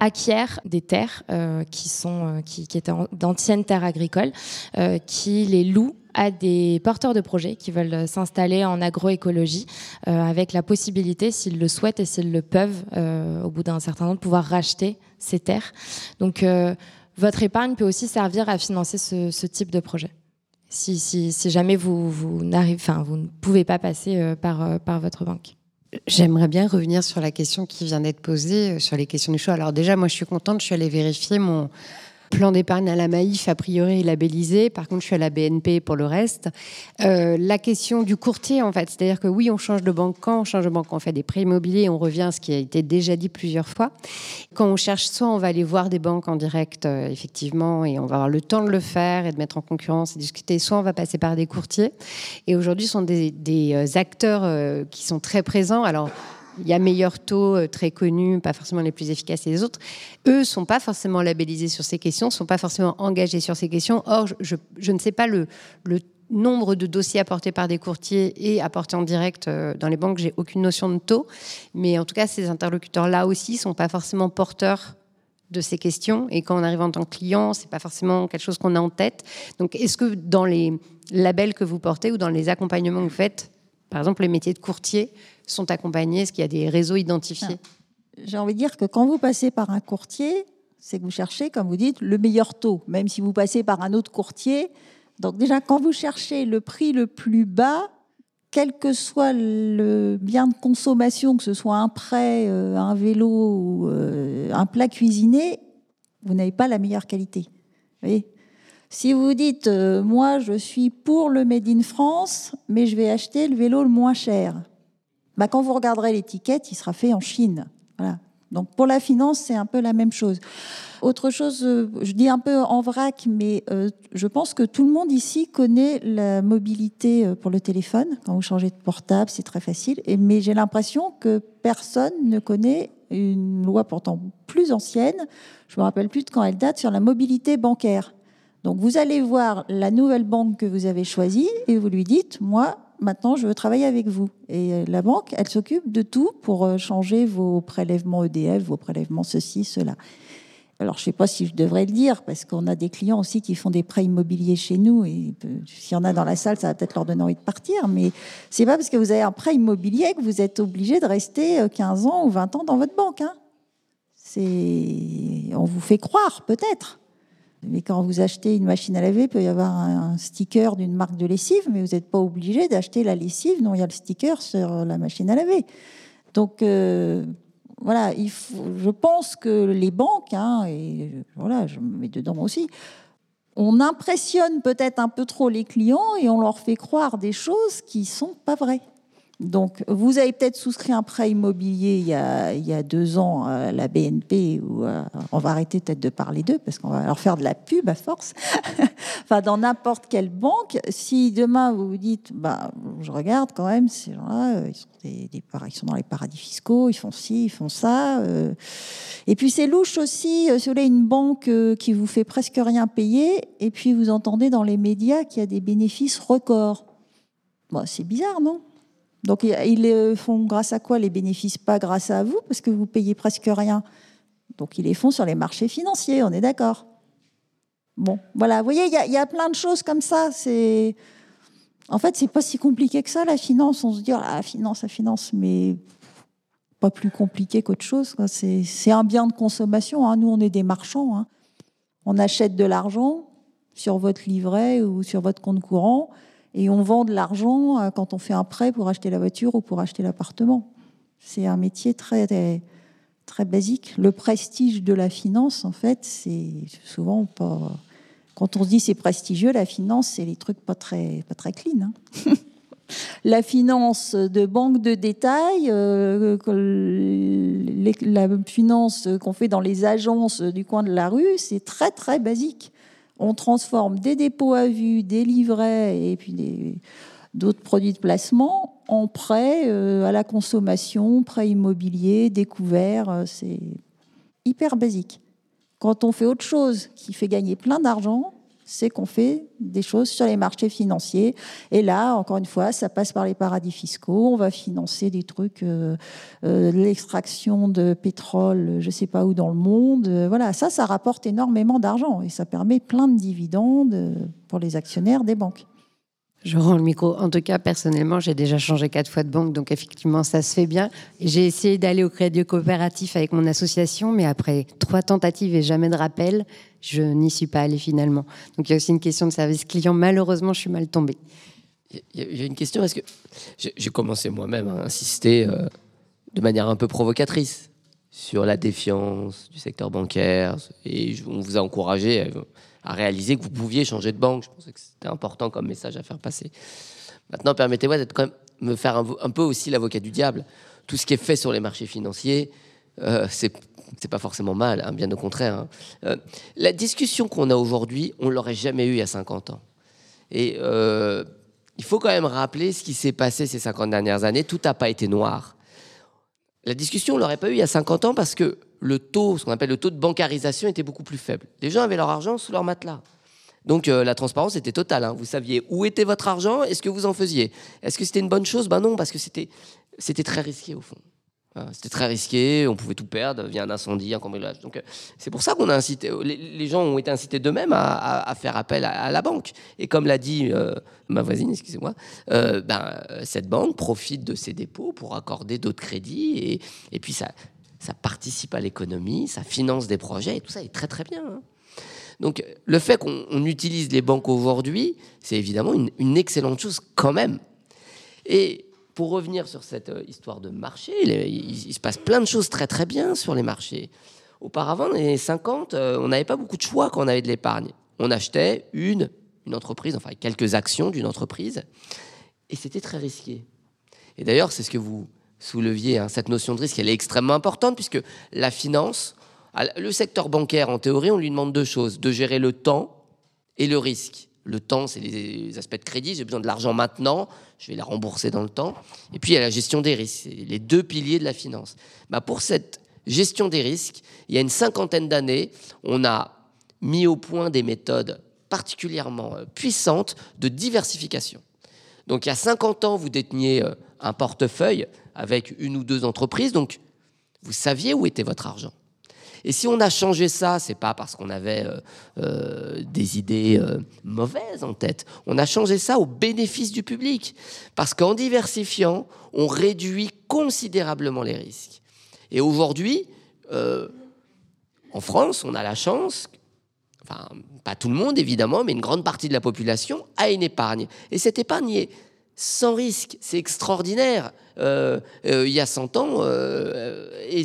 acquiert des terres euh, qui, sont, euh, qui, étaient d'anciennes terres agricoles, euh, qui les louent à des porteurs de projets qui veulent s'installer en agroécologie, avec la possibilité, s'ils le souhaitent et s'ils le peuvent, au bout d'un certain temps, de pouvoir racheter ces terres. Donc, votre épargne peut aussi servir à financer ce, ce type de projet. si, si, si jamais vous, vous, enfin, vous ne pouvez pas passer par, par votre banque.
J'aimerais bien revenir sur la question qui vient d'être posée, sur les questions du choix. Alors déjà, moi, je suis contente, je suis allée vérifier mon, Plan d'épargne à la Maïf, a priori, est labellisé. Par contre, je suis à la BNP pour le reste. Euh, la question du courtier, en fait, c'est-à-dire que oui, on change de banque quand on change de banque, on fait des prêts immobiliers, on revient à ce qui a été déjà dit plusieurs fois. Quand on cherche, soit on va aller voir des banques en direct, euh, effectivement, et on va avoir le temps de le faire et de mettre en concurrence et discuter, soit on va passer par des courtiers. Et aujourd'hui, ce sont des, des euh, acteurs qui sont très présents. Alors, il y a meilleur taux euh, très connus, pas forcément les plus efficaces et les autres. Eux sont pas forcément labellisés sur ces questions, sont pas forcément engagés sur ces questions. Or, je, ne sais pas le, nombre de dossiers apportés par des courtiers et apportés en direct euh, dans les banques. J'ai aucune notion de taux, mais en tout cas, ces interlocuteurs-là aussi sont pas forcément porteurs de ces questions. Et quand on arrive en tant que client, c'est pas forcément quelque chose qu'on a en tête. Donc, est-ce que dans les labels que vous portez ou dans les accompagnements que vous faites, par exemple, les métiers de courtier sont accompagnés Est-ce qu'il y a des réseaux identifiés?
J'ai envie de dire que quand vous passez par un courtier, c'est que vous cherchez, comme vous dites, le meilleur taux, même si vous passez par un autre courtier. Donc déjà, quand vous cherchez le prix le plus bas, quel que soit le bien de consommation, que ce soit un prêt, euh, un vélo ou euh, un plat cuisiné, vous n'avez pas la meilleure qualité. Vous voyez? Si vous dites, euh, moi je suis pour le Made in France, mais je vais acheter le vélo le moins cher, bah, quand vous regarderez l'étiquette, il sera fait en Chine. Voilà. Donc pour la finance, c'est un peu la même chose. Autre chose, euh, je dis un peu en vrac, mais euh, je pense que tout le monde ici connaît la mobilité pour le téléphone. Quand vous changez de portable, c'est très facile. Mais j'ai l'impression que personne ne connaît une loi pourtant plus ancienne, je me rappelle plus de quand elle date, sur la mobilité bancaire. Donc vous allez voir la nouvelle banque que vous avez choisie et vous lui dites, moi, maintenant, je veux travailler avec vous. Et euh, la banque, elle s'occupe de tout pour euh, changer vos prélèvements EDF, vos prélèvements ceci, cela. Alors, je ne sais pas si je devrais le dire, parce qu'on a des clients aussi qui font des prêts immobiliers chez nous, et euh, s'il y en a dans la salle, ça va peut-être leur donner envie de partir, mais c'est pas parce que vous avez un prêt immobilier que vous êtes obligé de rester 15 ans ou 20 ans dans votre banque. Hein. On vous fait croire, peut-être. Mais quand vous achetez une machine à laver, il peut y avoir un sticker d'une marque de lessive, mais vous n'êtes pas obligé d'acheter la lessive dont il y a le sticker sur la machine à laver. Donc euh, voilà, je pense que les banques, hein, et voilà, je me mets dedans moi aussi, on impressionne peut-être un peu trop les clients et on leur fait croire des choses qui sont pas vraies. Donc, vous avez peut-être souscrit un prêt immobilier il y a, il y a deux ans à la BNP, ou on va arrêter peut-être de parler d'eux parce qu'on va leur faire de la pub à force. enfin, dans n'importe quelle banque, si demain vous vous dites, bah, je regarde quand même, ces gens-là, euh, ils sont, des, ils sont dans les paradis fiscaux, ils font ci, ils font ça. Euh. Et puis c'est louche aussi, euh, si vous voulez, une banque qui vous fait presque rien payer, et puis vous entendez dans les médias qu'il y a des bénéfices records. Bon, c'est bizarre, non? Donc ils font grâce à quoi les bénéfices Pas grâce à vous, parce que vous payez presque rien. Donc ils les font sur les marchés financiers, on est d'accord. Bon, voilà, vous voyez, il y, a plein de choses comme ça. En fait, c'est pas si compliqué que ça la finance. On se dit ah, finance, la finance, mais pas plus compliqué qu'autre chose. C'est un bien de consommation. Hein. Nous, on est des marchands. Hein. On achète de l'argent sur votre livret ou sur votre compte courant et on vend de l'argent euh, quand on fait un prêt pour acheter la voiture ou pour acheter l'appartement. C'est un métier très, très basique. Le prestige de la finance, en fait, c'est souvent pas. Quand on se dit c'est prestigieux, la finance, c'est les trucs pas très, pas très clean. Hein. la finance de banque de détail, euh, la finance qu'on fait dans les agences du coin de la rue, c'est très très basique on transforme des dépôts à vue, des livrets et puis d'autres produits de placement en prêts euh, à la consommation, prêts immobiliers, découverts. Euh, c'est hyper basique. Quand on fait autre chose qui fait gagner plein d'argent, c'est qu'on fait des choses sur les marchés financiers. Et là, encore une fois, ça passe par les paradis fiscaux. On va financer des trucs, euh, euh, l'extraction de pétrole, je ne sais pas où dans le monde. Euh, voilà, ça, ça rapporte énormément d'argent et ça permet plein de dividendes pour les actionnaires des banques.
Je rends le micro. En tout cas, personnellement, j'ai déjà changé quatre fois de banque, donc effectivement, ça se fait bien. J'ai essayé d'aller au crédit coopératif avec mon association, mais après trois tentatives et jamais de rappel, je n'y suis pas allée finalement. Donc il y a aussi une question de service client. Malheureusement, je suis mal tombée.
Il y a une question, est-ce que j'ai commencé moi-même à insister euh, de manière un peu provocatrice sur la défiance du secteur bancaire, et on vous a encouragé à réaliser que vous pouviez changer de banque. Je pensais que c'était important comme message à faire passer. Maintenant, permettez-moi d'être quand même me faire un, peu aussi l'avocat du diable. Tout ce qui est fait sur les marchés financiers, euh, c'est pas forcément mal, hein, bien au contraire. Hein. Euh, la discussion qu'on a aujourd'hui, on l'aurait jamais eue il y a 50 ans. Et euh, il faut quand même rappeler ce qui s'est passé ces 50 dernières années. Tout n'a pas été noir. La discussion, on l'aurait pas eue il y a 50 ans parce que le taux, ce qu'on appelle le taux de bancarisation, était beaucoup plus faible. Les gens avaient leur argent sous leur matelas. Donc euh, la transparence était totale. Hein. Vous saviez où était votre argent et ce que vous en faisiez. Est-ce que c'était une bonne chose? Ben non, parce que c'était très risqué au fond. C'était très risqué, on pouvait tout perdre via un incendie, un cambriolage. Donc, euh, c'est pour ça qu'on a incité, les, gens ont été incités d'eux-mêmes à, faire appel à, la banque. Et comme l'a dit euh, ma voisine, excusez-moi, ben, cette banque profite de ses dépôts pour accorder d'autres crédits et, et puis ça, ça participe à l'économie, ça finance des projets, et tout ça est très très bien. Hein. Donc le fait qu'on utilise les banques aujourd'hui, c'est évidemment une, excellente chose quand même. Et pour revenir sur cette euh, histoire de marché, il, se passe plein de choses très très bien sur les marchés. Auparavant, dans les années 50, euh, on n'avait pas beaucoup de choix quand on avait de l'épargne. On achetait une, une entreprise, enfin quelques actions d'une entreprise, et c'était très risqué. Et d'ailleurs, c'est ce que vous souleviez, hein, cette notion de risque, elle est extrêmement importante puisque la finance, le secteur bancaire, en théorie, on lui demande deux choses, de gérer le temps et le risque. Le temps, c'est les aspects de crédit, j'ai besoin de l'argent maintenant, je vais la rembourser dans le temps. Et puis il y a la gestion des risques, les deux piliers de la finance. Bah, pour cette gestion des risques, il y a une cinquantaine d'années, on a mis au point des méthodes particulièrement euh, puissantes de diversification. Donc il y a 50 ans, vous déteniez euh, un portefeuille avec une ou deux entreprises, donc vous saviez où était votre argent. Et si on a changé ça, c'est pas parce qu'on avait euh, euh, des idées euh, mauvaises en tête. On a changé ça au bénéfice du public, parce qu'en diversifiant, on réduit considérablement les risques. Et aujourd'hui, en France, on a la chance, enfin pas tout le monde évidemment, mais une grande partie de la population a une épargne. Et cette épargne est sans risque. C'est extraordinaire. Euh, euh, il y a 100 ans, euh, et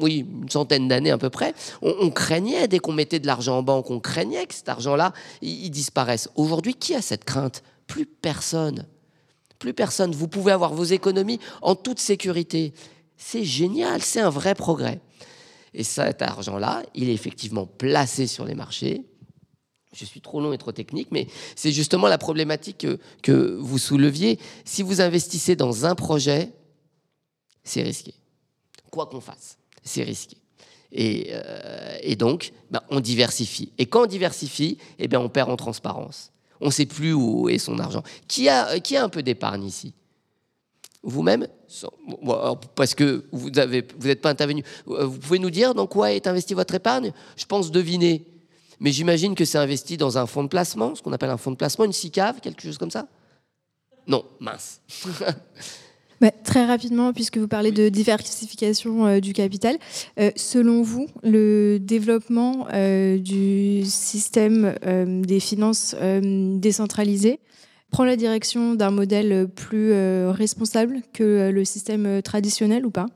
oui, une centaine d'années à peu près, on, craignait, dès qu'on mettait de l'argent en banque, on craignait que cet argent-là, il, disparaisse. Aujourd'hui, qui a cette crainte? Plus personne. Plus personne. Vous pouvez avoir vos économies en toute sécurité. C'est génial, c'est un vrai progrès. Et cet argent-là, il est effectivement placé sur les marchés, je suis trop long et trop technique, mais c'est justement la problématique que, vous souleviez. Si vous investissez dans un projet, c'est risqué. Quoi qu'on fasse, c'est risqué. Et, euh, donc, ben, on diversifie. Et quand on diversifie, eh bien, on perd en transparence. On ne sait plus où est son argent. Qui a, qui a un peu d'épargne ici? Vous-même? Parce que vous n'êtes vous pas intervenu. Vous pouvez nous dire dans quoi est investi votre épargne? Je pense deviner mais j'imagine que c'est investi dans un fonds de placement, ce qu'on appelle un fonds de placement, une SICAV, quelque chose comme ça? Non, mince.
très rapidement, puisque vous parlez de diversification euh, du capital, euh, selon vous, le développement euh, du système des finances décentralisées prend la direction d'un modèle plus responsable que le système traditionnel ou pas?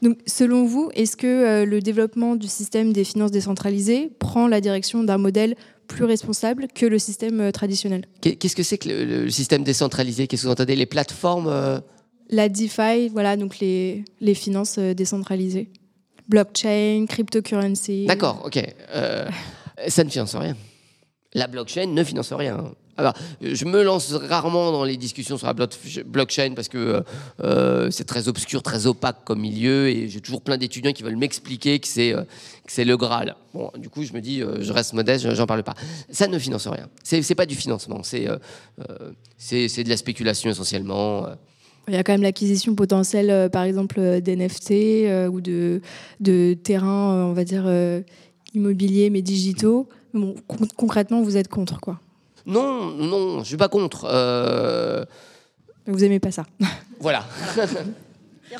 Donc, selon vous, est-ce que euh, le développement du système des finances décentralisées prend la direction d'un modèle plus responsable que le système euh, traditionnel?
Qu'est-ce que c'est que le, système décentralisé? Qu'est-ce que vous entendez? Les plateformes euh?
La DeFi, voilà, donc les, les finances décentralisées. Blockchain, cryptocurrency.
D'accord, ok. ça ne finance rien. La blockchain ne finance rien. Alors, je me lance rarement dans les discussions sur la blockchain parce que euh, c'est très obscur, très opaque comme milieu et j'ai toujours plein d'étudiants qui veulent m'expliquer que c'est euh, le Graal. Bon, du coup, je me dis, euh, je reste modeste, j'en parle pas. Ça ne finance rien. C'est pas du financement, c'est c'est de la spéculation essentiellement.
Il y a quand même l'acquisition potentielle, par exemple, d'NFT ou de, de terrains, on va dire, immobiliers mais digitaux. Bon, concrètement, vous êtes contre, quoi
Non, non, je suis pas contre. Euh...
Vous aimez pas ça
Voilà.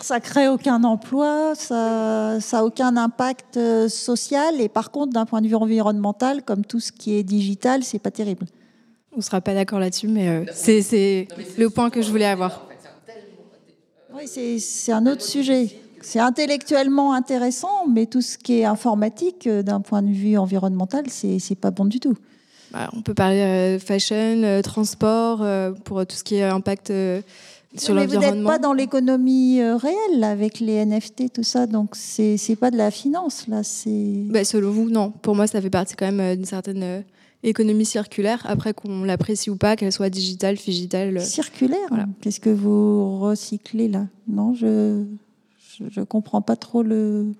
ça crée aucun emploi, ça n'a aucun impact euh, social et par contre d'un point de vue environnemental, comme tout ce qui est digital, c'est pas terrible.
On sera pas d'accord là-dessus, mais euh, c'est le point que je voulais avoir.
Oui, c'est un autre sujet. C'est intellectuellement intéressant, mais tout ce qui est informatique, euh, d'un point de vue environnemental, c'est pas bon du tout.
Bah, on peut parler fashion, transport, pour tout ce qui est impact sur
mais vous n'êtes pas dans l'économie euh, réelle avec les NFT, tout ça, donc c'est n'est pas de la finance là. C'est.
Bah, selon vous, non. Pour moi, ça fait partie quand même euh, d'une certaine euh, économie circulaire. Après qu'on l'apprécie ou pas, qu'elle soit digitale, digitale.
Circulaire. Qu'est-ce que vous recyclez là? Non, je je comprends pas trop le.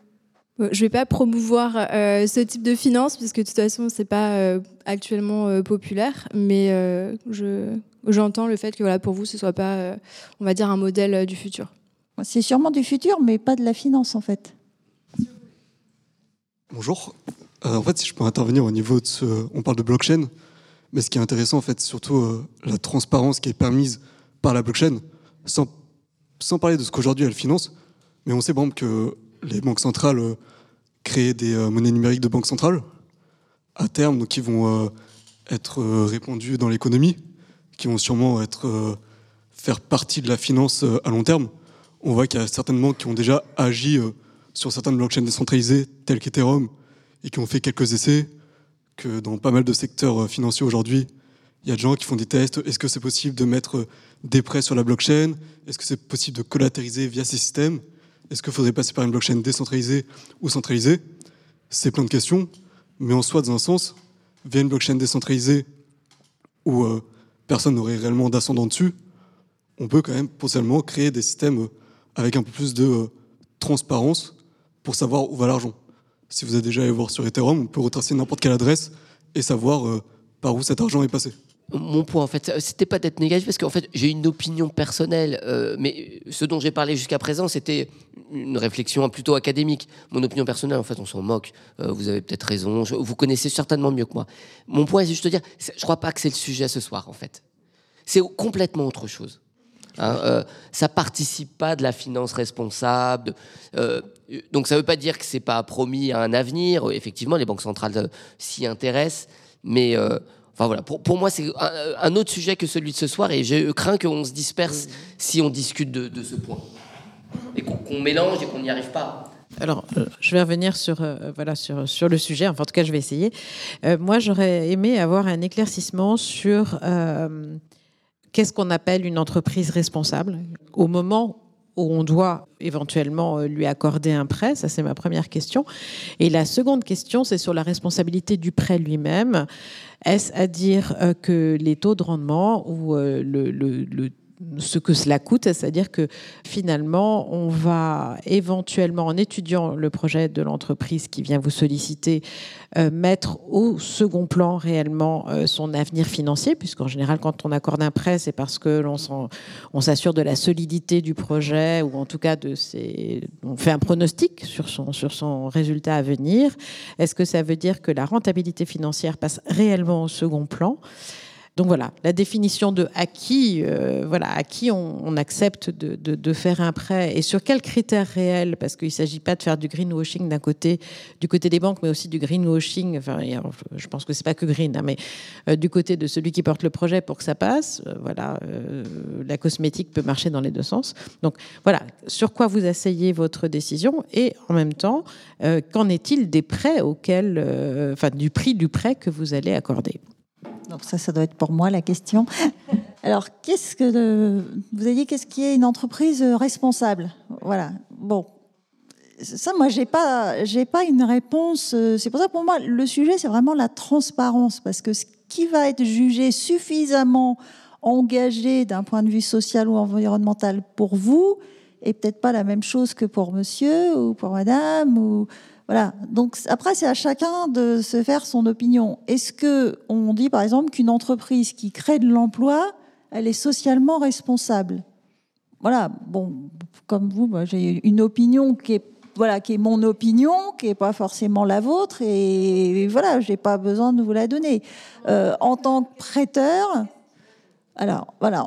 Je ne vais pas promouvoir ce type de finance, puisque de toute façon, ce n'est pas actuellement populaire, mais je, j'entends le fait que voilà, pour vous, ce ne soit pas, euh, on va dire, un modèle euh, du futur.
C'est sûrement du futur, mais pas de la finance, en fait.
Bonjour. Euh, en fait, si je peux intervenir au niveau de ce... On parle de blockchain, mais ce qui est intéressant, en fait, c'est surtout la transparence qui est permise par la blockchain, sans, sans parler de ce qu'aujourd'hui elle finance. Mais on sait, exemple, que les banques centrales créent des monnaies numériques de banque centrale à terme, donc qui vont être répandues dans l'économie qui vont sûrement être, euh, faire partie de la finance euh, à long terme. On voit qu'il y a certaines banques qui ont déjà agi euh, sur certaines blockchains décentralisées, telles qu'Ethereum, et qui ont fait quelques essais, que dans pas mal de secteurs financiers aujourd'hui, il y a des gens qui font des tests. Est-ce que c'est possible de mettre des prêts sur la blockchain? Est-ce que c'est possible de collatériser via ces systèmes? Est-ce qu'il faudrait passer par une blockchain décentralisée ou centralisée? C'est plein de questions. Mais en soi, dans un sens, via une blockchain décentralisée où personne n'aurait réellement d'ascendant dessus, on peut quand même potentiellement créer des systèmes euh, avec un peu plus de euh, transparence pour savoir où va l'argent. Si vous êtes déjà allé voir sur Ethereum, on peut retracer n'importe quelle adresse et savoir euh, par où cet argent est passé.
Mon point, en fait, c'était pas d'être négatif parce qu'en fait, j'ai une opinion personnelle, mais ce dont j'ai parlé jusqu'à présent, c'était une réflexion plutôt académique. Mon opinion personnelle, en fait, on s'en moque. vous avez peut-être raison. vous connaissez certainement mieux que moi. Mon point, c'est juste de dire, je crois pas que c'est le sujet ce soir, en fait. C'est complètement autre chose. Hein, euh, ça participe pas de la finance responsable. Euh, donc ça ne veut pas dire que c'est pas promis à un avenir. Effectivement, les banques centrales euh, s'y intéressent, mais enfin voilà. Pour, moi, c'est un, autre sujet que celui de ce soir, et je crains qu'on se disperse si on discute de, ce point et qu'on mélange et qu'on n'y arrive pas.
Alors, je vais revenir sur, voilà, sur, sur le sujet. Enfin, en tout cas, je vais essayer. moi, j'aurais aimé avoir un éclaircissement sur qu'est-ce qu'on appelle une entreprise responsable Au moment où on doit éventuellement euh, lui accorder un prêt Ça, c'est ma première question. Et la seconde question, c'est sur la responsabilité du prêt lui-même. Est-ce à dire euh, que les taux de rendement ou euh, le, le, le ce que cela coûte, c'est-à-dire que finalement, on va éventuellement, en étudiant le projet de l'entreprise qui vient vous solliciter, euh, mettre au second plan réellement euh, son avenir financier, puisqu'en général, quand on accorde un prêt, c'est parce que l'on on s'assure de la solidité du projet, ou en tout cas, de ses, on fait un pronostic sur son, sur son résultat à venir. Est-ce que ça veut dire que la rentabilité financière passe réellement au second plan? Donc voilà, la définition de à qui, euh, on, accepte de, faire un prêt et sur quels critères réels, parce qu'il ne s'agit pas de faire du greenwashing d'un côté, du côté des banques, mais aussi du greenwashing. Enfin, je pense que c'est pas que green, hein, mais euh, du côté de celui qui porte le projet pour que ça passe. Euh, voilà, la cosmétique peut marcher dans les deux sens. Donc voilà, sur quoi vous asseyez votre décision et en même temps, qu'en est-il des prêts auxquels, enfin, du prix du prêt que vous allez accorder?
Donc ça, ça doit être pour moi la question. Alors, qu'est-ce que vous avez dit Qu'est-ce qui est une entreprise responsable? Voilà. Bon, ça, moi, j'ai pas, j'ai pas une réponse. C'est pour ça, pour moi, le sujet, c'est vraiment la transparence, parce que ce qui va être jugé suffisamment engagé d'un point de vue social ou environnemental pour vous est peut-être pas la même chose que pour Monsieur ou pour Madame ou voilà. Donc après, c'est à chacun de se faire son opinion. Est-ce que on dit par exemple qu'une entreprise qui crée de l'emploi, elle est socialement responsable? Voilà. Bon, comme vous, j'ai une opinion qui est voilà, qui est mon opinion, qui n'est pas forcément la vôtre, et, voilà, j'ai pas besoin de vous la donner. Euh, en tant que prêteur, alors voilà,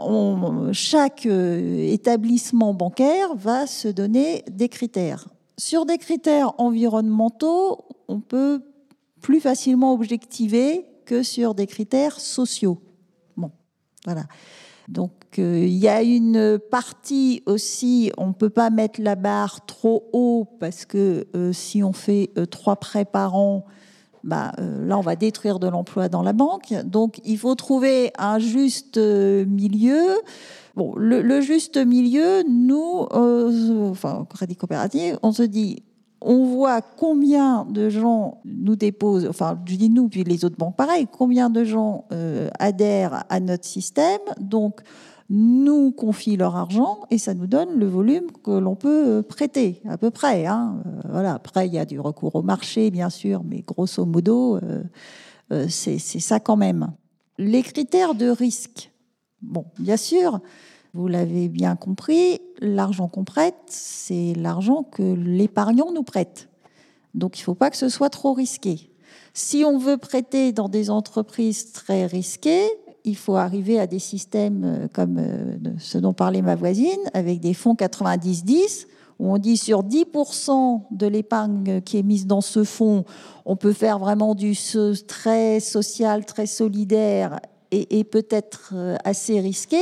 chaque euh, établissement bancaire va se donner des critères. Sur des critères environnementaux, on peut plus facilement objectiver que sur des critères sociaux. Bon, voilà. Donc euh, il y a une partie aussi, on ne peut pas mettre la barre trop haut parce que euh, si on fait euh, trois prêts par an, bah, là on va détruire de l'emploi dans la banque. Donc il faut trouver un juste milieu. Le, juste milieu, nous, enfin Crédit Coopératif, on se dit on voit combien de gens nous déposent, enfin je dis nous, puis les autres banques pareil, combien de gens euh, adhèrent à notre système, donc nous confient leur argent et ça nous donne le volume que l'on peut euh, prêter, à peu près. Hein. Euh, voilà. Après, il y a du recours au marché, bien sûr, mais grosso modo, c'est ça quand même. Les critères de risque. Bon, bien sûr, vous l'avez bien compris, l'argent qu'on prête, c'est l'argent que l'épargnant nous prête. Donc il ne faut pas que ce soit trop risqué. Si on veut prêter dans des entreprises très risquées, il faut arriver à des systèmes euh, comme euh, ce dont parlait ma voisine, avec des fonds 90-10, où on dit sur 10% de l'épargne qui est mise dans ce fonds, on peut faire vraiment du très social, très solidaire et, peut-être euh, assez risqué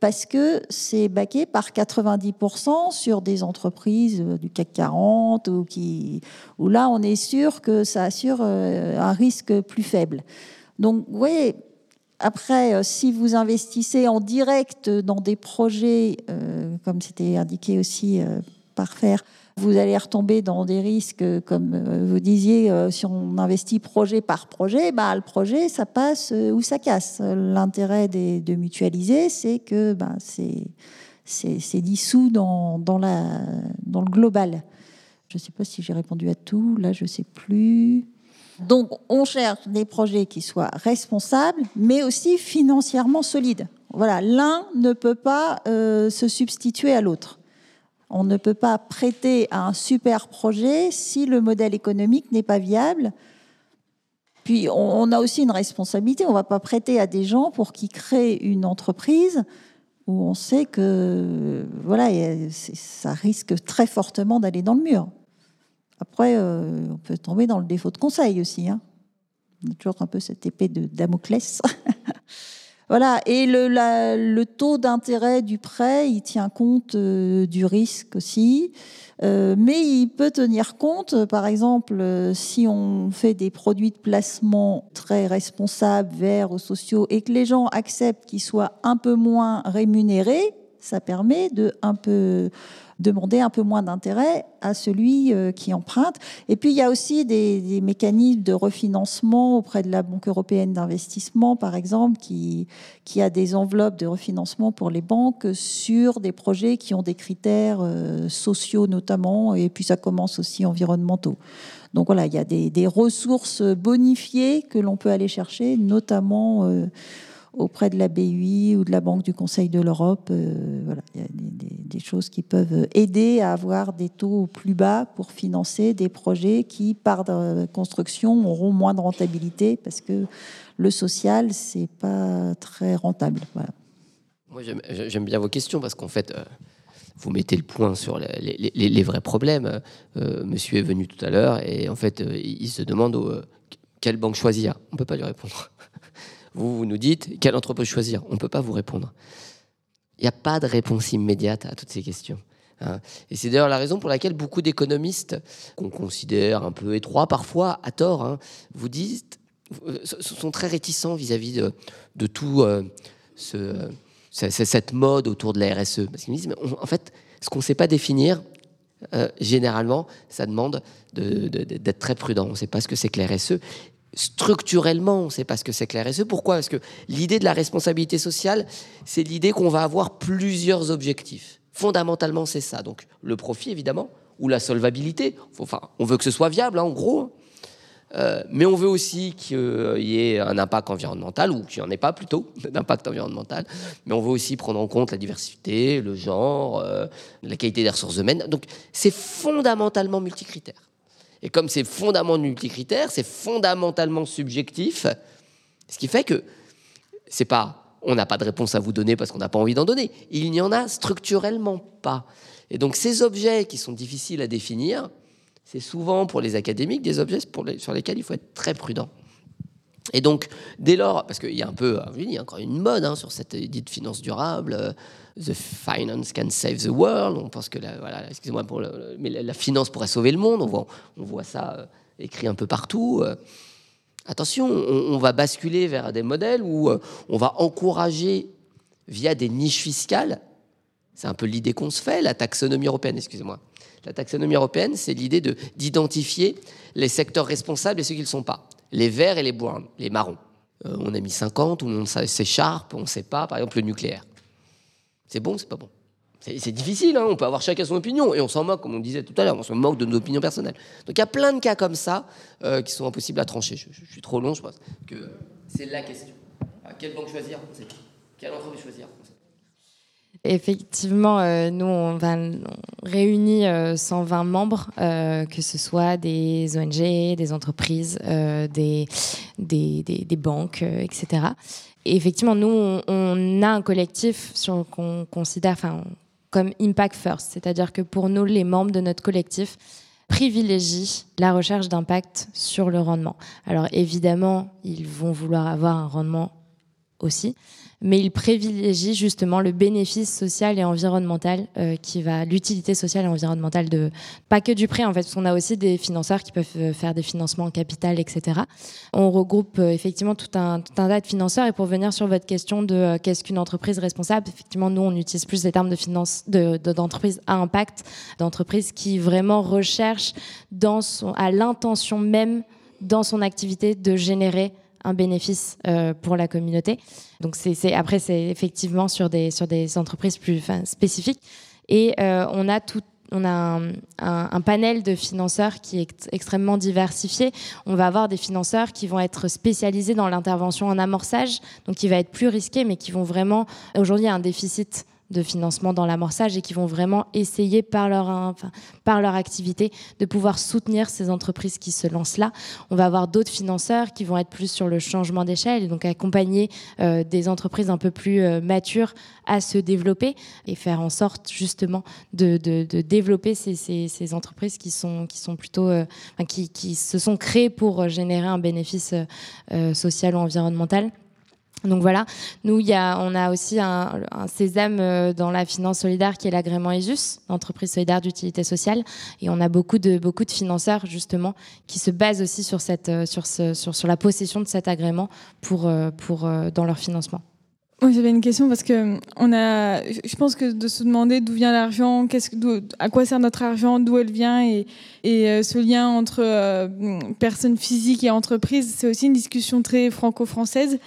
parce que c'est baqué par 90% sur des entreprises euh, du CAC 40 ou qui, où là on est sûr que ça assure euh, un risque plus faible. Donc vous voyez, après, si vous investissez en direct dans des projets, comme c'était indiqué aussi par faire, vous allez retomber dans des risques, comme euh, vous disiez, euh, si on investit projet par projet, bah, le projet, ça passe euh, ou ça casse. L'intérêt de mutualiser, c'est que bah, c'est dissous dans, dans, la, dans le global. Je ne sais pas si j'ai répondu à tout, là je ne sais plus. Donc on cherche des projets qui soient responsables, mais aussi financièrement solides. Voilà, l'un ne peut pas se substituer à l'autre. On ne peut pas prêter à un super projet si le modèle économique n'est pas viable. Puis on, a aussi une responsabilité. On ne va pas prêter à des gens pour qu'ils créent une entreprise où on sait que voilà, ça risque très fortement d'aller dans le mur. Après, euh, on peut tomber dans le défaut de conseil aussi. Hein. On a toujours un peu cette épée de Damoclès. Voilà, et le, taux d'intérêt du prêt, il tient compte euh, du risque aussi. Euh, mais il peut tenir compte, par exemple, euh, si on fait des produits de placement très responsables, verts sociaux, et que les gens acceptent qu'ils soient un peu moins rémunérés, ça permet de un peu demander un peu moins d'intérêt à celui euh, qui emprunte. Et puis, il y a aussi des, mécanismes de refinancement auprès de la Banque européenne d'investissement, par exemple, qui, a des enveloppes de refinancement pour les banques sur des projets qui ont des critères euh, sociaux notamment, et puis ça commence aussi environnementaux. Donc voilà, il y a des, ressources bonifiées que l'on peut aller chercher, notamment... Euh, auprès de la BUI ou de la Banque du Conseil de l'Europe. Euh, voilà, il y a des, choses qui peuvent aider à avoir des taux plus bas pour financer des projets qui, par construction, auront moins de rentabilité parce que le social, c'est pas très rentable.
Moi, j'aime bien vos questions parce qu'en fait, euh, vous mettez le point sur les, vrais problèmes. Euh, monsieur est venu tout à l'heure et en fait, il se demande quelle banque choisir? On ne peut pas lui répondre. Vous, nous dites quelle entreprise choisir? On ne peut pas vous répondre. Il n'y a pas de réponse immédiate à toutes ces questions. Hein. Et c'est d'ailleurs la raison pour laquelle beaucoup d'économistes, qu'on considère un peu étroits parfois, à tort, hein, vous disent, euh, sont très réticents vis-à-vis de, de, tout euh, ce, cette mode autour de la RSE. Parce qu'ils disent, mais en fait, ce qu'on ne sait pas définir, euh, généralement, ça demande d'être très prudent. On ne sait pas ce que c'est que la RSE structurellement, on ne sait pas ce que c'est que la RSE. Pourquoi? Parce que l'idée de la responsabilité sociale, c'est l'idée qu'on va avoir plusieurs objectifs. Fondamentalement, c'est ça. Donc, le profit, évidemment, ou la solvabilité. Enfin, on veut que ce soit viable, hein, en gros. Euh, mais on veut aussi qu'il y ait un impact environnemental, ou qu'il n'y en ait pas plutôt, d'impact environnemental. Mais on veut aussi prendre en compte la diversité, le genre, euh, la qualité des ressources humaines. Donc c'est fondamentalement multicritère. Et comme c'est fondamentalement multicritère, c'est fondamentalement subjectif, ce qui fait que c'est pas on n'a pas de réponse à vous donner parce qu'on n'a pas envie d'en donner. Il n'y en a structurellement pas. Et donc ces objets qui sont difficiles à définir, c'est souvent pour les académiques des objets sur lesquels il faut être très prudent. Et donc, dès lors, parce qu'il y a un peu, il y encore une mode hein, sur cette idée de finance durable, euh, the finance can save the world. On pense que la, voilà, excusez-moi mais la, finance pourrait sauver le monde. On voit, ça euh, écrit un peu partout. Euh. attention, on, va basculer vers des modèles où on va encourager via des niches fiscales. C'est un peu l'idée qu'on se fait, la taxonomie européenne, excusez-moi. La taxonomie européenne, c'est l'idée de, d'identifier les secteurs responsables et ceux qui ne le sont pas. Les verts et les browns, les marrons. Euh, on a mis 50, tout le monde s'écharpe, on ne sait pas, par exemple, le nucléaire. C'est bon, c'est pas bon? C'est, difficile, hein, on peut avoir chacun son opinion, et on s'en moque, comme on disait tout à l'heure, on se moque de nos opinions personnelles. Donc il y a plein de cas comme ça euh, qui sont impossibles à trancher. Je, suis trop long, je pense que c'est la question. quelle banque choisir? Quelle entreprise choisir?
Effectivement, euh, nous, on, réunit 120 euh, membres, euh, que ce soit des ONG, des entreprises, des, des, des, banques, etc. Et effectivement, nous, on, a un collectif qu'on considère comme Impact First, c'est-à-dire que pour nous, les membres de notre collectif privilégient la recherche d'impact sur le rendement. Alors évidemment, ils vont vouloir avoir un rendement aussi, mais il privilégie justement le bénéfice social et environnemental euh, qui va l'utilité sociale et environnementale de pas que du prêt en fait parce qu'on a aussi des financeurs qui peuvent euh, faire des financements en capital etc on regroupe euh, effectivement tout un, tas de financeurs. Et pour venir sur votre question de qu'est-ce qu'une entreprise responsable effectivement nous on utilise plus des termes de finance de, d'entreprise à impact d'entreprise qui vraiment recherche dans à l'intention même dans son activité de générer un bénéfice euh, pour la communauté. Donc c'est, après, c'est effectivement sur des, sur des entreprises plus spécifiques. Et euh, on a tout, on a un, panel de financeurs qui est extrêmement diversifié. On va avoir des financeurs qui vont être spécialisés dans l'intervention en amorçage, donc qui va être plus risqué, mais qui vont vraiment. Aujourd'hui, il y a un déficit de financement dans l'amorçage et qui vont vraiment essayer par leur, enfin, par leur activité de pouvoir soutenir ces entreprises qui se lancent là. On va avoir d'autres financeurs qui vont être plus sur le changement d'échelle et donc accompagner euh, des entreprises un peu plus euh, matures à se développer et faire en sorte justement de, développer ces, entreprises qui sont, qui sont plutôt euh, qui, se sont créées pour générer un bénéfice social ou environnemental. Donc voilà, nous, y a, on a aussi un, un, sésame euh, dans la finance solidaire qui est l'agrément ESUS, l'entreprise solidaire d'utilité sociale. Et on a beaucoup de, beaucoup de financeurs, justement, qui se basent aussi sur, cette, euh, sur, ce, sur, sur la possession de cet agrément pour, euh, pour, dans leur financement.
Oui, j'avais une question parce que on a, je pense que de se demander d'où vient l'argent, à quoi sert notre argent, d'où elle vient et, et ce lien entre personnes physiques et entreprises, c'est aussi une discussion très franco-française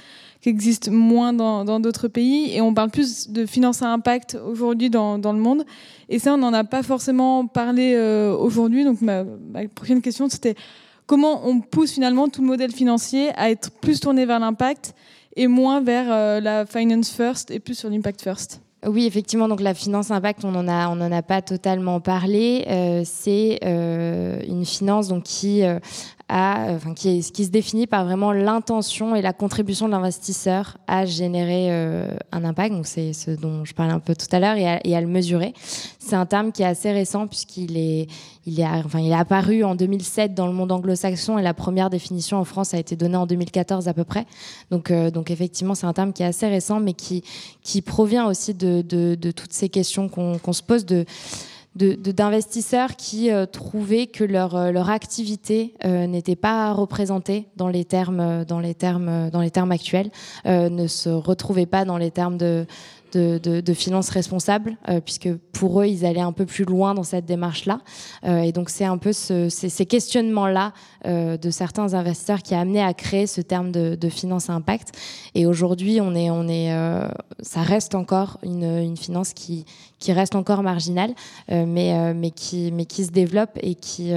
qui existe moins dans d'autres pays. Et on parle plus de finance à impact aujourd'hui dans, le monde. Et ça, on n'en a pas forcément parlé euh, aujourd'hui. Donc ma, prochaine question, c'était comment on pousse finalement tout le modèle financier à être plus tourné vers l'impact et moins vers euh, la finance first et plus sur l'impact first?
Oui, effectivement. Donc la finance impact, on en a, a pas totalement parlé. Euh, c'est une finance donc qui enfin, qui, qui, se définit par vraiment l'intention et la contribution de l'investisseur à générer euh, un impact. Donc c'est ce dont je parlais un peu tout à l'heure et, à, le mesurer. C'est un terme qui est assez récent puisqu'il est, il est, enfin, il est apparu en 2007 dans le monde anglo-saxon et la première définition en France a été donnée en 2014 à peu près. Donc, euh, donc effectivement, c'est un terme qui est assez récent, mais qui, qui provient aussi de, de, de toutes ces questions qu'on se pose de d'investisseurs qui euh, trouvaient que leur, euh, activité euh, n'était pas représentée dans les termes, dans les termes, dans les termes actuels, ne se retrouvaient pas dans les termes de, de, finances responsables, euh, puisque pour eux, ils allaient un peu plus loin dans cette démarche-là. Euh, et donc, c'est un peu ces, questionnements-là euh, de certains investisseurs qui a amené à créer ce terme de, finance impact. Et aujourd'hui, on est, on est, ça reste encore une, une, finance qui, qui reste encore marginale, mais, mais, qui, mais qui se développe et qui,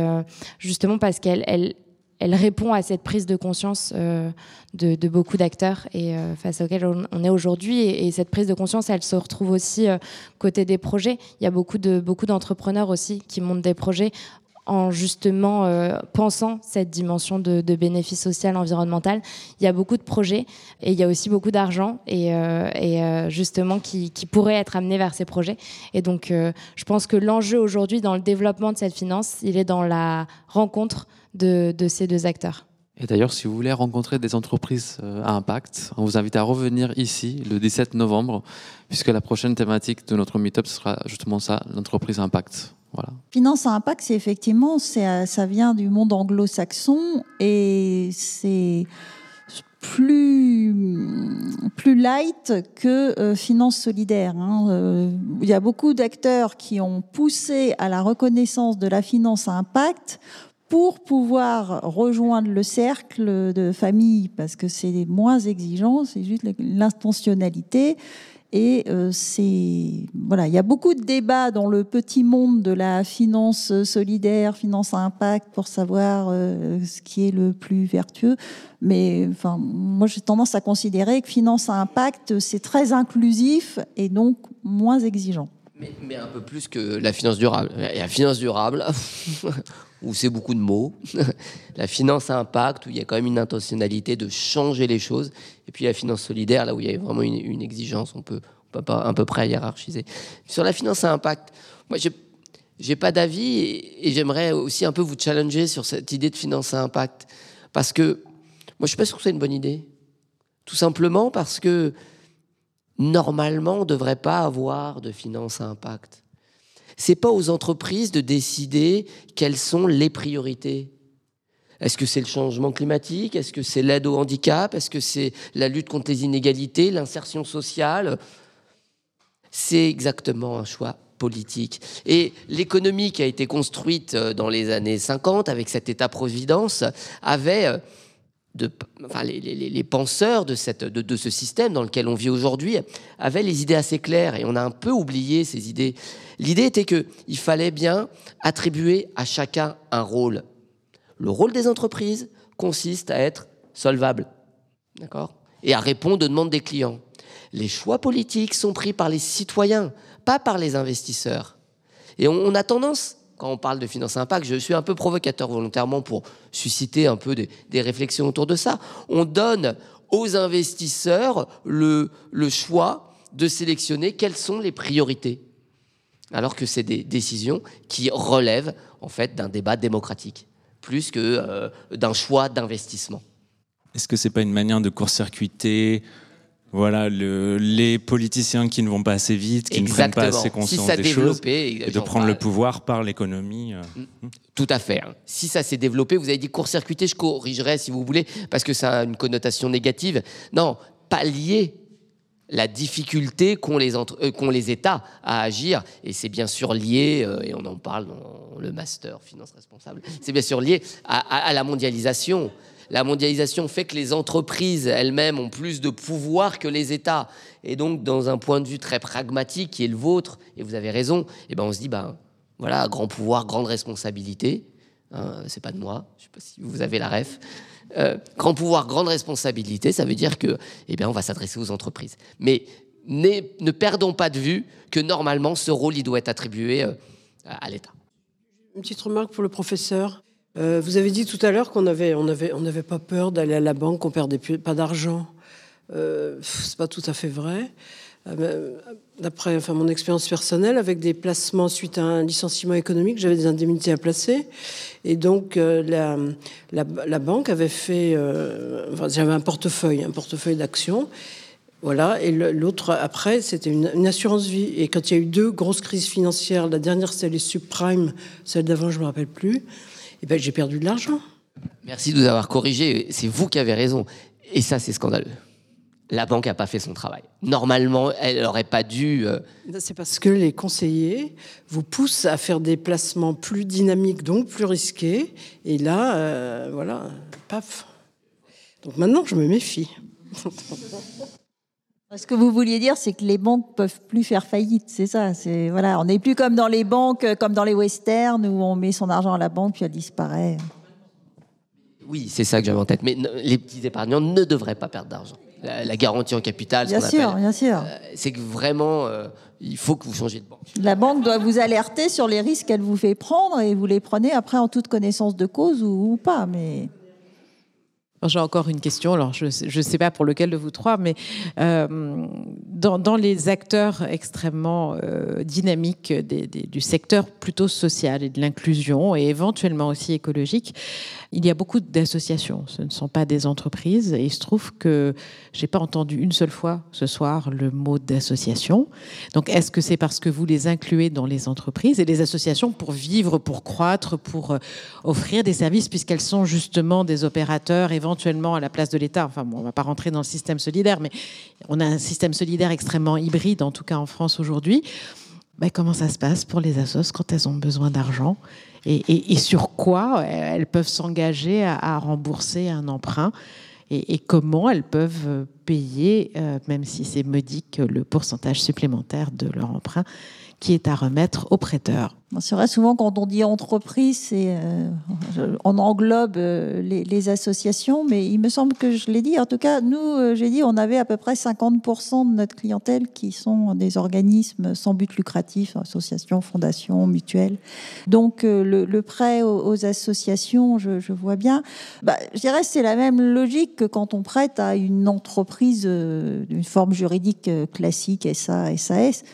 justement, parce qu'elle elle, elle répond à cette prise de conscience de, beaucoup d'acteurs et face auxquels on, est aujourd'hui. Et, cette prise de conscience, elle se retrouve aussi côté des projets. Il y a beaucoup de beaucoup d'entrepreneurs aussi qui montent des projets en justement euh, pensant cette dimension de, bénéfice social, environnemental. Il y a beaucoup de projets et il y a aussi beaucoup d'argent et, euh, euh, justement qui, qui, pourrait être amené vers ces projets. Et donc, je pense que l'enjeu aujourd'hui dans le développement de cette finance, il est dans la rencontre de, de ces deux acteurs.
Et d'ailleurs, si vous voulez rencontrer des entreprises à impact, on vous invite à revenir ici le 17 novembre, puisque la prochaine thématique de notre meetup sera justement ça, l'entreprise à impact.
Finance à impact, c'est effectivement, ça vient du monde anglo-saxon et c'est plus, plus light que euh, finance solidaire. Hein. Euh, il y a beaucoup d'acteurs qui ont poussé à la reconnaissance de la finance à impact pour pouvoir rejoindre le cercle de famille, parce que c'est moins exigeant, c'est juste l'intentionnalité. Et euh, c'est voilà, il y a beaucoup de débats dans le petit monde de la finance solidaire, finance à impact, pour savoir euh, ce qui est le plus vertueux. Mais enfin, moi, j'ai tendance à considérer que finance à impact, c'est très inclusif et donc moins exigeant.
Mais, mais, un peu plus que la finance durable. La finance durable, où c'est beaucoup de mots. la finance à impact, où il y a quand même une intentionnalité de changer les choses. Et puis la finance solidaire, là où il y a vraiment une, exigence, on peut, on peut pas à peu près hiérarchiser. Sur la finance à impact, moi, j'ai j'ai pas d'avis et, j'aimerais aussi un peu vous challenger sur cette idée de finance à impact. Parce que moi, je suis pas sûr que c'est une bonne idée. Tout simplement parce que normalement, on devrait pas avoir de finance à impact. C'est pas aux entreprises de décider quelles sont les priorités. Est-ce que c'est le changement climatique? Est-ce que c'est l'aide au handicap? Est-ce que c'est la lutte contre les inégalités, l'insertion sociale? C'est exactement un choix politique. Et l'économie qui a été construite euh, dans les années 50 avec cet État-providence avait euh, de, enfin, les, penseurs de, cette, de, ce système dans lequel on vit aujourd'hui avaient les idées assez claires et on a un peu oublié ces idées. L'idée était qu'il fallait bien attribuer à chacun un rôle. Le rôle des entreprises consiste à être solvable, d'accord? Et à répondre aux demandes des clients. Les choix politiques sont pris par les citoyens, pas par les investisseurs. Et on a tendance quand on parle de finance impact, je suis un peu provocateur volontairement pour susciter un peu des, réflexions autour de ça. On donne aux investisseurs le, le choix de sélectionner quelles sont les priorités, alors que c'est des décisions qui relèvent en fait d'un débat démocratique, plus que euh, d'un choix d'investissement.
Est-ce que c'est pas une manière de court-circuiter voilà, le, les politiciens qui ne vont pas assez vite, qui ne prennent pas assez conscience des choses, et de prendre le pouvoir par l'économie. Euh.
Mm. Tout à fait. Hein. Si ça s'est développé, vous avez dit court-circuité, je corrigerai si vous voulez, parce que ça a une connotation négative. Non, pallier la difficulté qu'ont les, euh, les États à agir, et c'est bien sûr lié, euh, et on en parle dans le master finance responsable, c'est bien sûr lié à la mondialisation la mondialisation fait que les entreprises elles-mêmes ont plus de pouvoir que les États. Et donc, dans un point de vue très pragmatique, qui est le vôtre, et vous avez raison, et eh ben on se dit, ben, voilà, grand pouvoir, grande responsabilité. Hein, c'est pas de moi, je sais pas si vous avez la ref. Euh, grand pouvoir, grande responsabilité, ça veut dire que, eh bien, on va s'adresser aux entreprises. Mais ne perdons pas de vue que normalement, ce rôle, il doit être attribué euh, à l'État.
Une petite remarque pour le professeur. Euh, vous avez dit tout à l'heure qu'on n'avait on avait, on pas peur d'aller à la banque, qu'on perdait pas d'argent. Euh, c'est pas tout à fait vrai. Euh, d'après enfin, mon expérience personnelle, avec des placements suite à un licenciement économique, j'avais des indemnités à placer. Et donc, euh, la, la, banque avait fait. j'avais un portefeuille, un portefeuille d'actions. Voilà, et l'autre après, c'était une, assurance vie. Et quand il y a eu deux grosses crises financières, la dernière c'était les subprimes, celle d'avant je ne me rappelle plus, eh ben, j'ai perdu de l'argent.
Merci de nous avoir corrigé. C'est vous qui avez raison. Et ça, c'est scandaleux. La banque n'a pas fait son travail. Normalement, elle n'aurait pas dû. Euh,
c'est parce que les conseillers vous poussent à faire des placements plus dynamiques, donc plus risqués. Et là, euh, voilà, paf. Donc maintenant, je me méfie.
Ce que vous vouliez dire, c'est que les banques peuvent plus faire faillite, c'est ça. C'est voilà, on n'est plus comme dans les banques, comme dans les westerns où on met son argent à la banque puis elle disparaît.
Oui, c'est ça que j'avais en tête. Mais les petits épargnants ne devraient pas perdre d'argent. La, garantie en capital,
bien sûr, bien sûr.
c'est que vraiment, il faut que vous changiez de banque.
La banque doit vous alerter sur les risques qu'elle vous fait prendre et vous les prenez après en toute connaissance de cause ou, ou pas. Mais
j'ai encore une question, alors je ne sais pas pour lequel de vous trois, mais euh, dans, les acteurs extrêmement euh, dynamiques du secteur plutôt social et de l'inclusion et éventuellement aussi écologique, il y a beaucoup d'associations. Ce ne sont pas des entreprises et il se trouve que j'ai pas entendu une seule fois ce soir le mot d'association. Donc est-ce que c'est parce que vous les incluez dans les entreprises et les associations pour vivre, pour croître, pour euh, offrir des services puisqu'elles sont justement des opérateurs éventuellement éventuellement à la place de l'État. Enfin, on ne va pas rentrer dans le système solidaire, mais on a un système solidaire extrêmement hybride, en tout cas en France aujourd'hui. Comment ça se passe pour les assos quand elles ont besoin d'argent et, sur quoi elles peuvent s'engager à, rembourser un emprunt et, comment elles peuvent payer, euh, même si c'est modique, le pourcentage supplémentaire de leur emprunt qui est à remettre au prêteur.
C'est vrai, souvent quand on dit entreprise, euh, on englobe euh, les, associations, mais il me semble que je l'ai dit. En tout cas, nous, euh, j'ai dit, on avait à peu près 50% de notre clientèle qui sont des organismes sans but lucratif, associations, fondations, mutuelles. Donc le, prêt aux, associations, je, vois bien. Bah, je dirais c'est la même logique que quand on prête à une entreprise d'une forme juridique classique, SA, SAS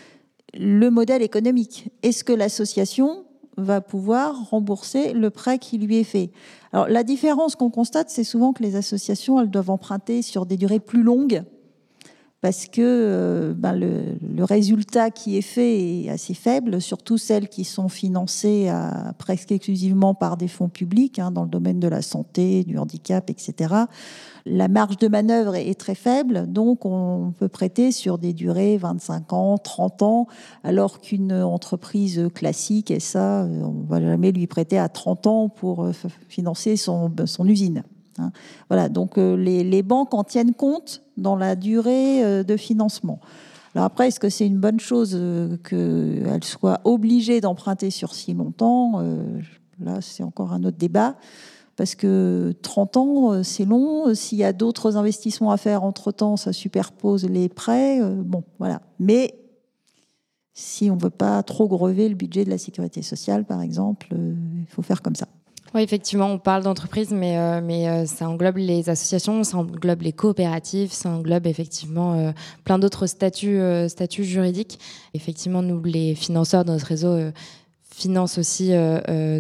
le modèle économique. Est-ce que l'association va pouvoir rembourser le prêt qui lui est fait? Alors la différence qu'on constate, c'est souvent que les associations, elles doivent emprunter sur des durées plus longues parce que euh, ben, le, résultat qui est fait est assez faible, surtout celles qui sont financées presque exclusivement par des fonds publics, hein, dans le domaine de la santé, du handicap, etc. La marge de manœuvre est, très faible, donc on peut prêter sur des durées 25 ans, 30 ans, alors qu'une entreprise classique, et ça, on ne va jamais lui prêter à 30 ans pour euh, financer son, son usine. Hein. Voilà, donc euh, les, banques en tiennent compte dans la durée euh, de financement. Alors après, est-ce que c'est une bonne chose euh, qu'elles soient obligées d'emprunter sur si longtemps Là, c'est encore un autre débat. Parce que 30 ans, c'est long. S'il y a d'autres investissements à faire entre-temps, ça superpose les prêts. Bon, voilà. Mais si on ne veut pas trop grever le budget de la sécurité sociale, par exemple, il faut faire comme ça.
Oui, effectivement, on parle d'entreprise, mais, euh, euh, ça englobe les associations, ça englobe les coopératives, ça englobe effectivement euh, plein d'autres statuts, juridiques. Effectivement, nous, les financeurs de notre réseau, financent aussi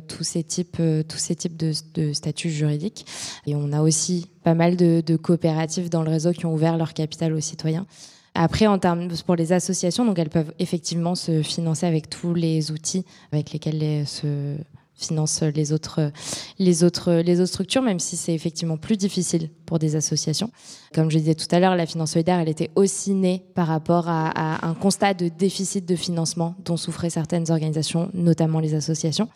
tous ces types, de, statuts juridiques. Et on a aussi pas mal de, coopératives dans le réseau qui ont ouvert leur capital aux citoyens. Après, en termes pour les associations, donc elles peuvent effectivement se financer avec tous les outils avec lesquels elles se finance les autres, les autres, les autres structures, même si c'est effectivement plus difficile pour des associations. Comme je disais tout à l'heure, la finance solidaire, elle était aussi née par rapport à un constat de déficit de financement dont souffraient certaines organisations, notamment les associations.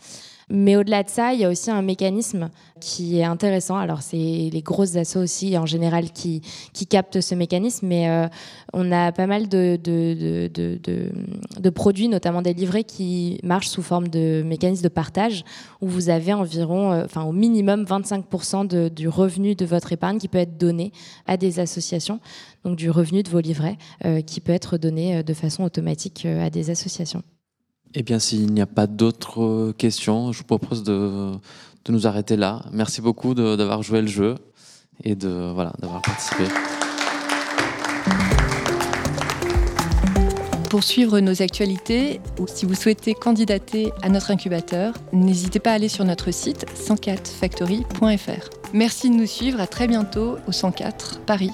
Mais au-delà de ça, il y a aussi un mécanisme qui est intéressant. Alors, c'est les grosses assos aussi, en général, qui, captent ce mécanisme. Mais euh, on a pas mal de, produits, notamment des livrets, qui marchent sous forme de mécanisme de partage, où vous avez environ, euh, enfin, au minimum 25% du revenu de votre épargne qui peut être donné à des associations. Donc, du revenu de vos livrets euh, qui peut être donné de façon automatique à des associations.
Eh bien, s'il n'y a pas d'autres questions, je vous propose de, de, nous arrêter là. Merci beaucoup d'avoir joué le jeu et de voilà d'avoir participé.
Pour suivre nos actualités ou si vous souhaitez candidater à notre incubateur, n'hésitez pas à aller sur notre site 104factory.fr. Merci de nous suivre, à très bientôt au 104 Paris.